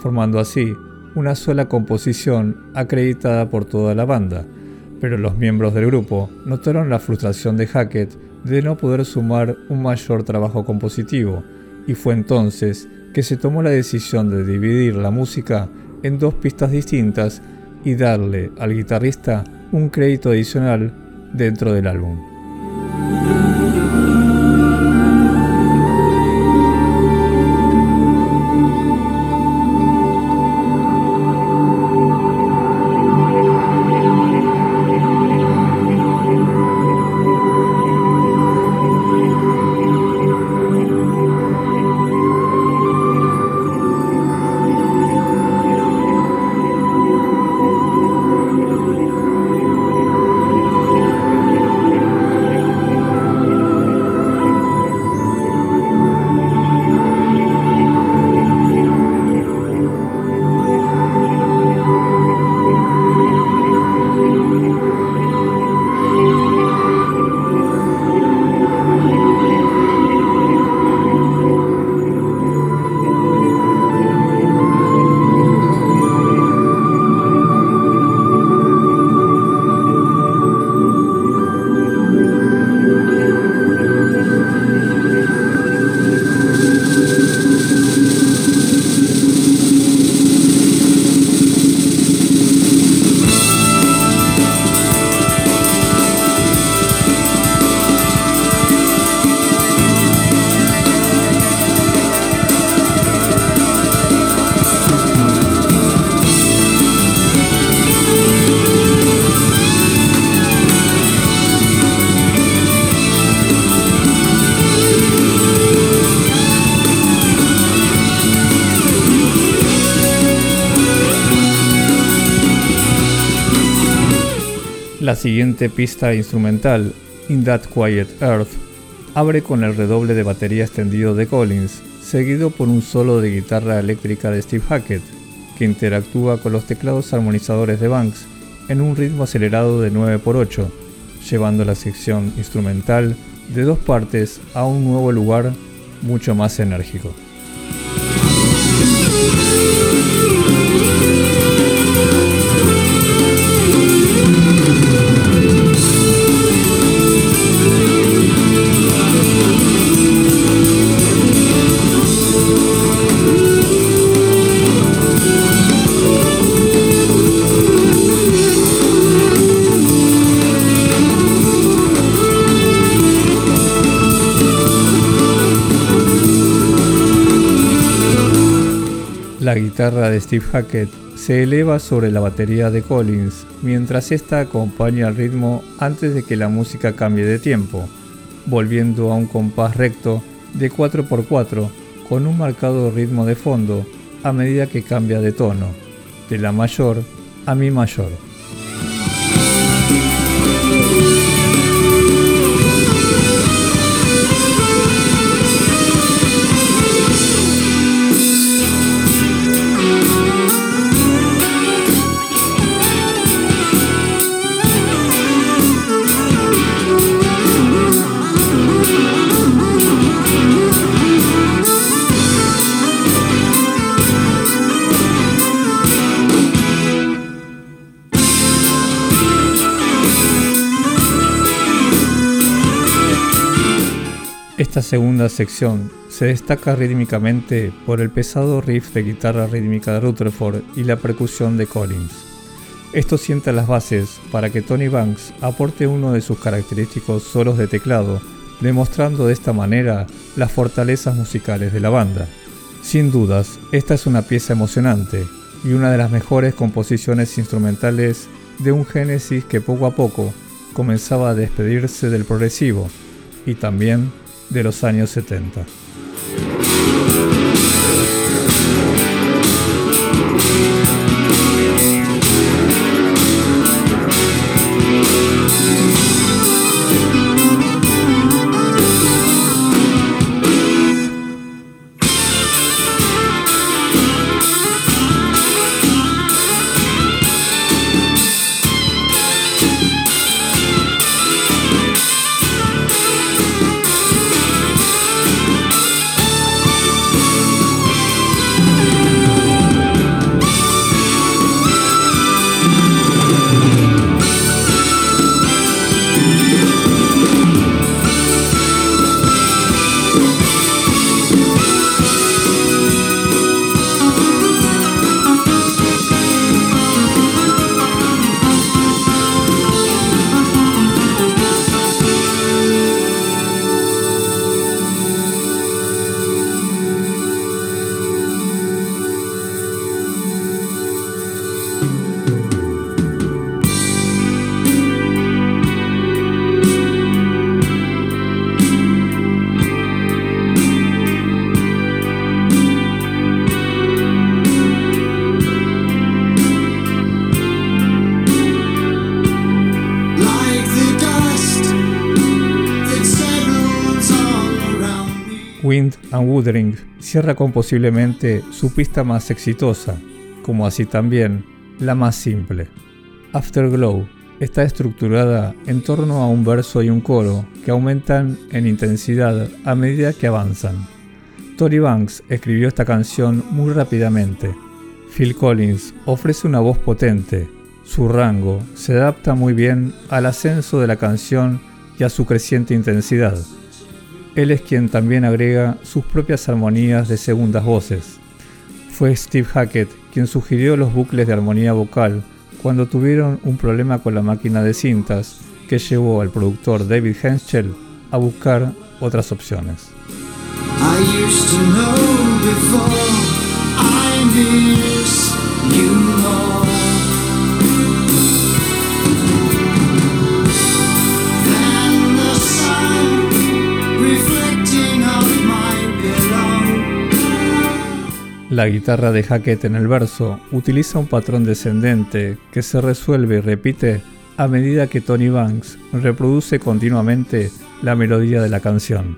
formando así una sola composición acreditada por toda la banda, pero los miembros del grupo notaron la frustración de Hackett de no poder sumar un mayor trabajo compositivo, y fue entonces que se tomó la decisión de dividir la música en dos pistas distintas y darle al guitarrista un crédito adicional dentro del álbum. Siguiente pista instrumental, In That Quiet Earth, abre con el redoble de batería extendido de Collins, seguido por un solo de guitarra eléctrica de Steve Hackett, que interactúa con los teclados armonizadores de Banks en un ritmo acelerado de 9x8, llevando la sección instrumental de dos partes a un nuevo lugar mucho más enérgico. Guitarra de Steve Hackett se eleva sobre la batería de Collins mientras ésta acompaña el ritmo antes de que la música cambie de tiempo, volviendo a un compás recto de 4x4 con un marcado ritmo de fondo a medida que cambia de tono, de la mayor a mi mayor. Segunda sección se destaca rítmicamente por el pesado riff de guitarra rítmica de Rutherford y la percusión de Collins. Esto sienta las bases para que Tony Banks aporte uno de sus característicos solos de teclado, demostrando de esta manera las fortalezas musicales de la banda. Sin dudas, esta es una pieza emocionante y una de las mejores composiciones instrumentales de un Genesis que poco a poco comenzaba a despedirse del progresivo y también de los años 70. Cierra con posiblemente su pista más exitosa, como así también la más simple. Afterglow está estructurada en torno a un verso y un coro que aumentan en intensidad a medida que avanzan. Tory Banks escribió esta canción muy rápidamente. Phil Collins ofrece una voz potente. Su rango se adapta muy bien al ascenso de la canción y a su creciente intensidad. Él es quien también agrega sus propias armonías de segundas voces. Fue Steve Hackett quien sugirió los bucles de armonía vocal cuando tuvieron un problema con la máquina de cintas que llevó al productor David Henschel a buscar otras opciones. La guitarra de Hackett en el verso utiliza un patrón descendente que se resuelve y repite a medida que Tony Banks reproduce continuamente la melodía de la canción.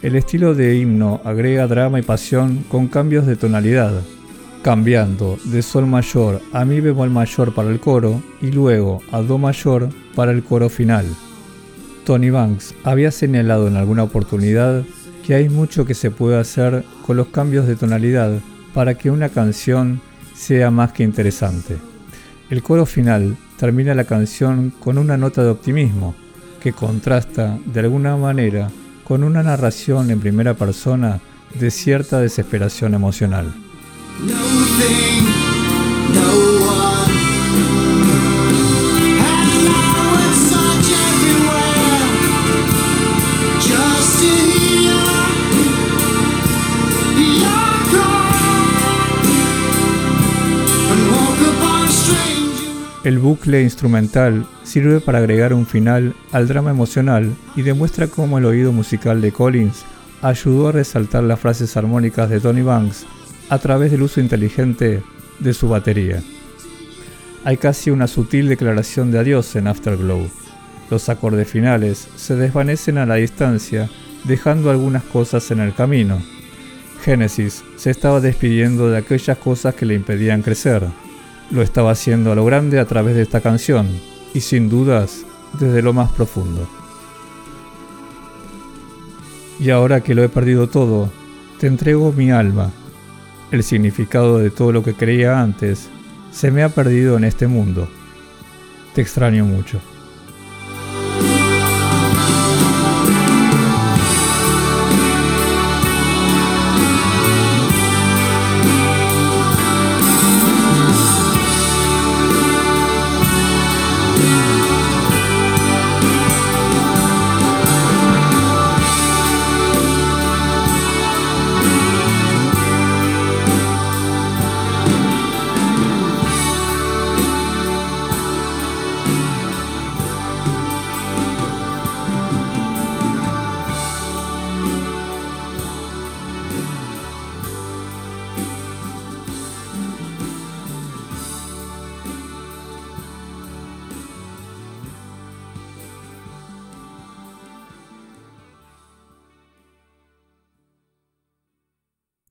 El estilo de himno agrega drama y pasión con cambios de tonalidad, cambiando de sol mayor a mi bemol mayor para el coro y luego a do mayor para el coro final. Tony Banks había señalado en alguna oportunidad que hay mucho que se puede hacer con los cambios de tonalidad para que una canción sea más que interesante. El coro final termina la canción con una nota de optimismo que contrasta de alguna manera con una narración en primera persona de cierta desesperación emocional. El bucle instrumental sirve para agregar un final al drama emocional y demuestra cómo el oído musical de Collins ayudó a resaltar las frases armónicas de Tony Banks a través del uso inteligente de su batería. Hay casi una sutil declaración de adiós en Afterglow. Los acordes finales se desvanecen a la distancia, dejando algunas cosas en el camino. Genesis se estaba despidiendo de aquellas cosas que le impedían crecer. Lo estaba haciendo a lo grande a través de esta canción, y sin dudas, desde lo más profundo. Y ahora que lo he perdido todo, te entrego mi alma, el significado de todo lo que creía antes se me ha perdido en este mundo. Te extraño mucho.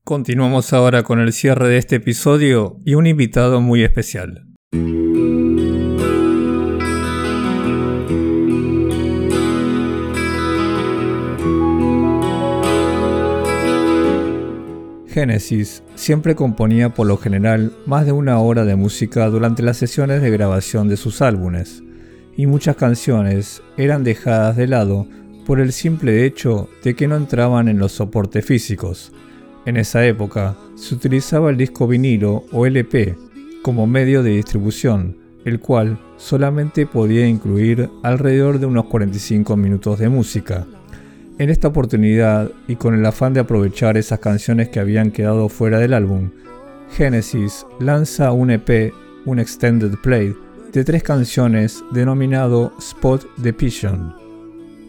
Continuamos ahora con el cierre de este episodio y un invitado muy especial. Genesis siempre componía por lo general más de una hora de música durante las sesiones de grabación de sus álbumes, y muchas canciones eran dejadas de lado por el simple hecho de que no entraban en los soportes físicos. En esa época se utilizaba el disco vinilo o LP como medio de distribución, el cual solamente podía incluir alrededor de unos 45 minutos de música. En esta oportunidad, y con el afán de aprovechar esas canciones que habían quedado fuera del álbum, Genesis lanza un EP, un extended play, de tres canciones denominado Spot the Pigeon.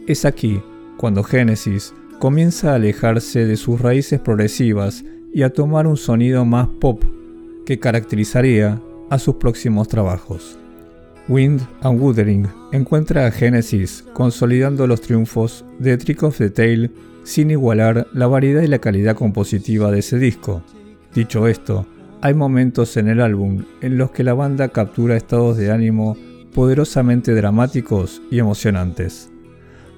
Es aquí cuando Genesis comienza a alejarse de sus raíces progresivas y a tomar un sonido más pop que caracterizaría a sus próximos trabajos. Wind and Wuthering encuentra a Genesis consolidando los triunfos de Trick of the Tail sin igualar la variedad y la calidad compositiva de ese disco. Dicho esto, hay momentos en el álbum en los que la banda captura estados de ánimo poderosamente dramáticos y emocionantes.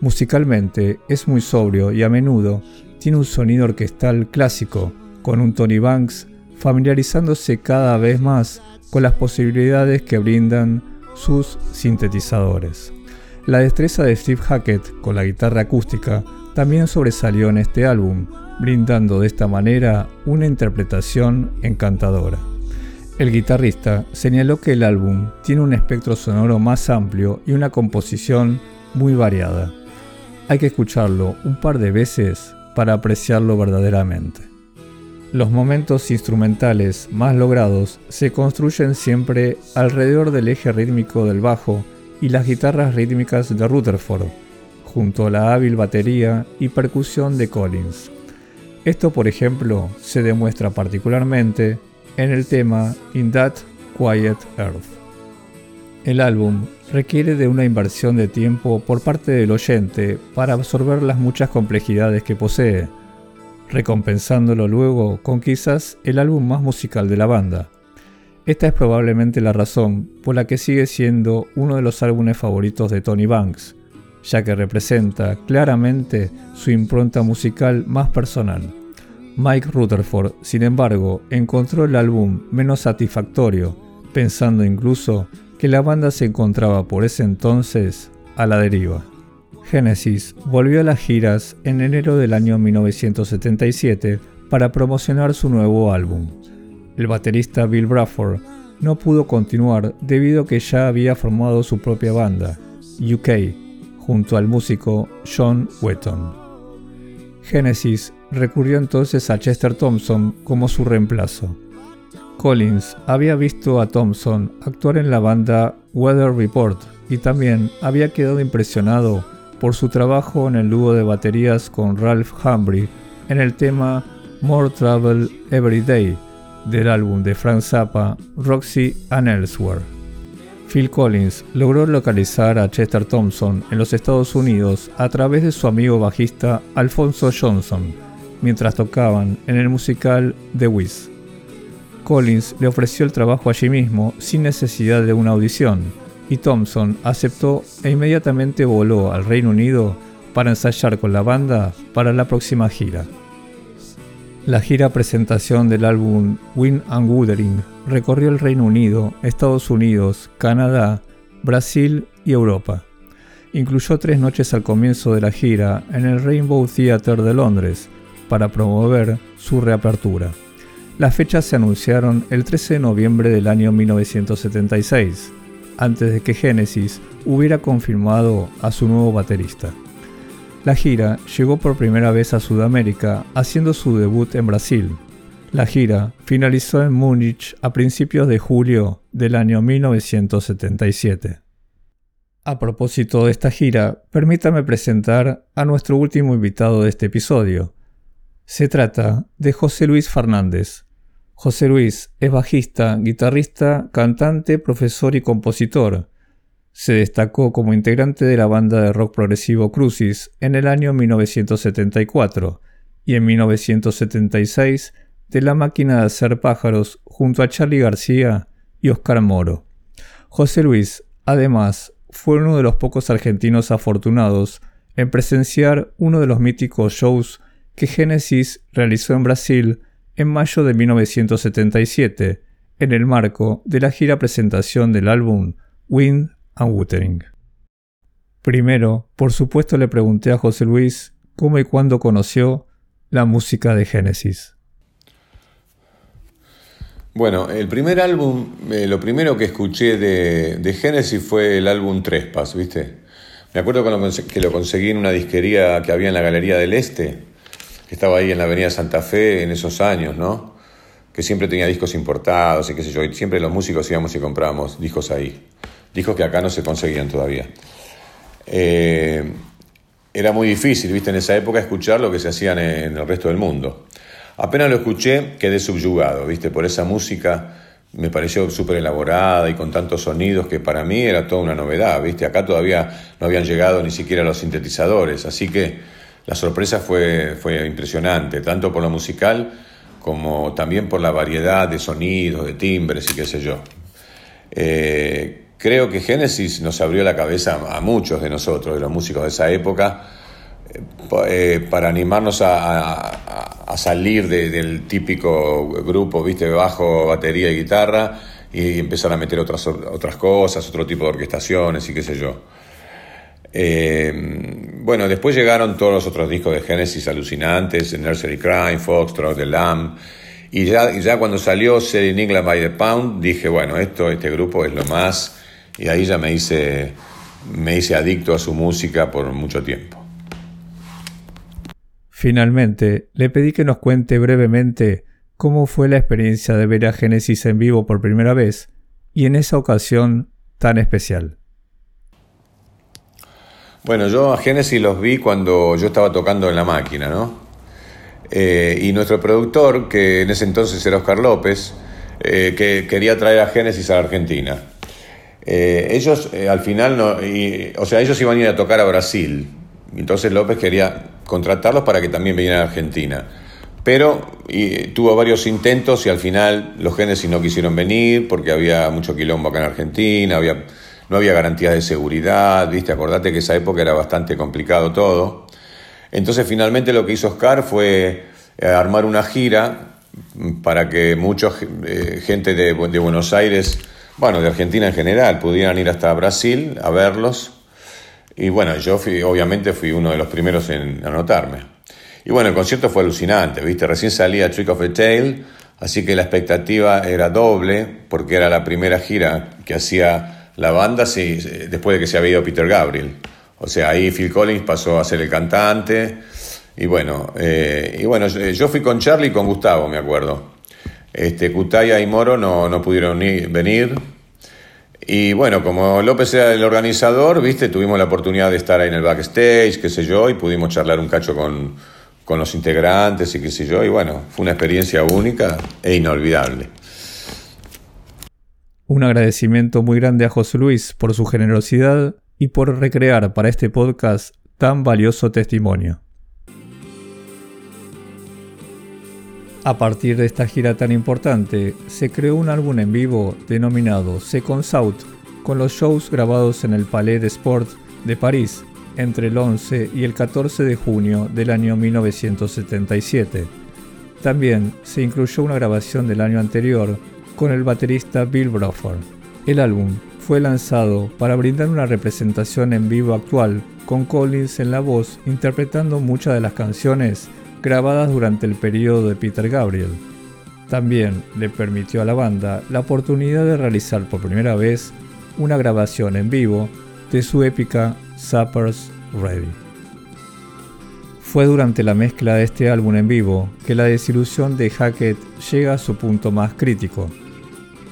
Musicalmente es muy sobrio y a menudo tiene un sonido orquestal clásico, con un Tony Banks familiarizándose cada vez más con las posibilidades que brindan sus sintetizadores. La destreza de Steve Hackett con la guitarra acústica también sobresalió en este álbum, brindando de esta manera una interpretación encantadora. El guitarrista señaló que el álbum tiene un espectro sonoro más amplio y una composición muy variada. Hay que escucharlo un par de veces para apreciarlo verdaderamente. Los momentos instrumentales más logrados se construyen siempre alrededor del eje rítmico del bajo y las guitarras rítmicas de Rutherford, junto a la hábil batería y percusión de Collins. Esto, por ejemplo, se demuestra particularmente en el tema In That Quiet Earth. El álbum requiere de una inversión de tiempo por parte del oyente para absorber las muchas complejidades que posee, recompensándolo luego con quizás el álbum más musical de la banda. Esta es probablemente la razón por la que sigue siendo uno de los álbumes favoritos de Tony Banks, ya que representa claramente su impronta musical más personal. Mike Rutherford, sin embargo, encontró el álbum menos satisfactorio, pensando incluso que la banda se encontraba por ese entonces a la deriva. Genesis volvió a las giras en enero del año 1977 para promocionar su nuevo álbum. El baterista Bill Bradford no pudo continuar debido a que ya había formado su propia banda, UK, junto al músico John Wetton. Genesis recurrió entonces a Chester Thompson como su reemplazo. Collins había visto a Thompson actuar en la banda Weather Report y también había quedado impresionado por su trabajo en el dúo de baterías con Ralph Humphrey en el tema More Travel Every Day del álbum de Frank Zappa Roxy and Elsewhere. Phil Collins logró localizar a Chester Thompson en los Estados Unidos a través de su amigo bajista Alfonso Johnson, mientras tocaban en el musical The Wiz. Collins le ofreció el trabajo allí mismo sin necesidad de una audición, y Thompson aceptó e inmediatamente voló al Reino Unido para ensayar con la banda para la próxima gira. La gira presentación del álbum Win and Wuthering recorrió el Reino Unido, Estados Unidos, Canadá, Brasil y Europa. Incluyó tres noches al comienzo de la gira en el Rainbow Theatre de Londres para promover su reapertura. Las fechas se anunciaron el 13 de noviembre del año 1976 antes de que Genesis hubiera confirmado a su nuevo baterista. La gira llegó por primera vez a Sudamérica haciendo su debut en Brasil. La gira finalizó en Múnich a principios de julio del año 1977. A propósito de esta gira, permítame presentar a nuestro último invitado de este episodio. Se trata de José Luis Fernández, José Luis es bajista, guitarrista, cantante, profesor y compositor. Se destacó como integrante de la banda de rock progresivo Crucis en el año 1974 y en 1976 de La Máquina de Hacer Pájaros junto a Charlie García y Oscar Moro. José Luis, además, fue uno de los pocos argentinos afortunados en presenciar uno de los míticos shows que Genesis realizó en Brasil en mayo de 1977, en el marco de la gira presentación del álbum Wind and Wuthering. Primero, por supuesto, le pregunté a José Luis cómo y cuándo conoció la música de Genesis. Bueno, el primer álbum, eh, lo primero que escuché de, de Genesis fue el álbum Trespas, ¿viste? Me acuerdo que lo conseguí en una disquería que había en la Galería del Este, estaba ahí en la Avenida Santa Fe en esos años, ¿no? Que siempre tenía discos importados y qué sé yo, y siempre los músicos íbamos y comprábamos discos ahí, discos que acá no se conseguían todavía. Eh, era muy difícil, viste, en esa época escuchar lo que se hacía en el resto del mundo. Apenas lo escuché, quedé subyugado, viste, por esa música me pareció súper elaborada y con tantos sonidos que para mí era toda una novedad, viste, acá todavía no habían llegado ni siquiera los sintetizadores, así que la sorpresa fue, fue impresionante, tanto por lo musical como también por la variedad de sonidos, de timbres y qué sé yo. Eh, creo que Génesis nos abrió la cabeza a muchos de nosotros, de los músicos de esa época, eh, eh, para animarnos a, salir del típico grupo, viste, bajo, batería y guitarra, y empezar a meter otras, otras cosas, otro tipo de orquestaciones y qué sé yo. Bueno, después llegaron todos los otros discos de Genesis alucinantes, Nursery Crime, Foxtrot, The Lamb, y ya, ya cuando salió Selling England by the Pound, dije, bueno, esto, este grupo es lo más, y ahí ya me hice, me hice adicto a su música por mucho tiempo. Finalmente, le pedí que nos cuente brevemente cómo fue la experiencia de ver a Genesis en vivo por primera vez, y en esa ocasión tan especial. Bueno, yo a Genesis los vi cuando yo estaba tocando en la máquina, ¿no? Eh, y nuestro productor, que en ese entonces era Oscar López, eh, que quería traer a Genesis a la Argentina. Eh, ellos al final, no, o sea, ellos iban a ir a tocar a Brasil. Entonces López quería contratarlos para que también vinieran a Argentina. Pero tuvo varios intentos y al final los Genesis no quisieron venir porque había mucho quilombo acá en Argentina, había, no había garantías de seguridad, ¿viste? Acordate que esa época era bastante complicado todo. Entonces finalmente lo que hizo Oscar fue eh, armar una gira para que mucha gente de, Buenos Aires bueno, de Argentina en general, pudieran ir hasta Brasil a verlos. Y bueno, yo obviamente fui uno de los primeros en anotarme. Y bueno, el concierto fue alucinante, ¿viste? Recién salía Trick of a Tail, así que la expectativa era doble, porque era la primera gira que hacía la banda sí, después de que se había ido Peter Gabriel. O sea, ahí Phil Collins pasó a ser el cantante. Y bueno, eh, y bueno yo fui con Charlie y con Gustavo, me acuerdo. Este, Cutaya y Moro no, no pudieron venir. Y bueno, como López era el organizador, viste, tuvimos la oportunidad de estar ahí en el backstage, qué sé yo, y pudimos charlar un cacho con, con los integrantes y qué sé yo, y bueno, fue una experiencia única e inolvidable. Un agradecimiento muy grande a José Luis por su generosidad y por recrear para este podcast tan valioso testimonio. A partir de esta gira tan importante, se creó un álbum en vivo denominado Second South, con los shows grabados en el Palais des Sports de París entre el 11 y el 14 de junio del año 1977. También se incluyó una grabación del año anterior con el baterista Bill Bruford. El álbum fue lanzado para brindar una representación en vivo actual, con Collins en la voz interpretando muchas de las canciones grabadas durante el periodo de Peter Gabriel. También le permitió a la banda la oportunidad de realizar por primera vez una grabación en vivo de su épica Supper's Ready. Fue durante la mezcla de este álbum en vivo que la desilusión de Hackett llega a su punto más crítico.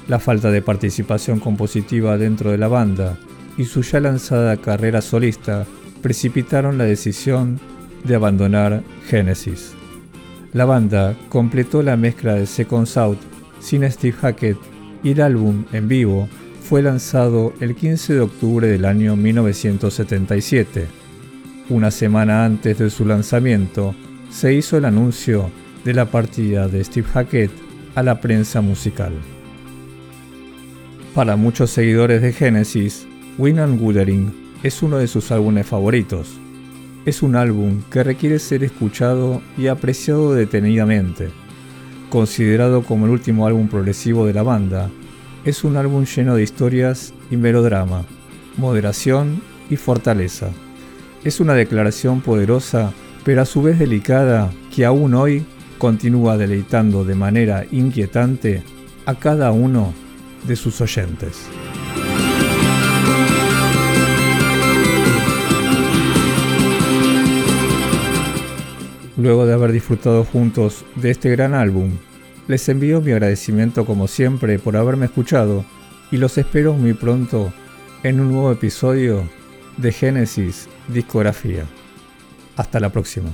La falta de participación compositiva dentro de la banda y su ya lanzada carrera solista precipitaron la decisión de abandonar Genesis. La banda completó la mezcla de Second South sin Steve Hackett y el álbum en vivo fue lanzado el 15 de octubre del año 1977. Una semana antes de su lanzamiento, se hizo el anuncio de la partida de Steve Hackett a la prensa musical. Para muchos seguidores de Genesis, Win and Wuthering es uno de sus álbumes favoritos. Es un álbum que requiere ser escuchado y apreciado detenidamente. Considerado como el último álbum progresivo de la banda, es un álbum lleno de historias y melodrama, moderación y fortaleza. Es una declaración poderosa, pero a su vez delicada, que aún hoy continúa deleitando de manera inquietante a cada uno de sus oyentes. Luego de haber disfrutado juntos de este gran álbum, les envío mi agradecimiento como siempre por haberme escuchado y los espero muy pronto en un nuevo episodio de Génesis Discografía. Hasta la próxima.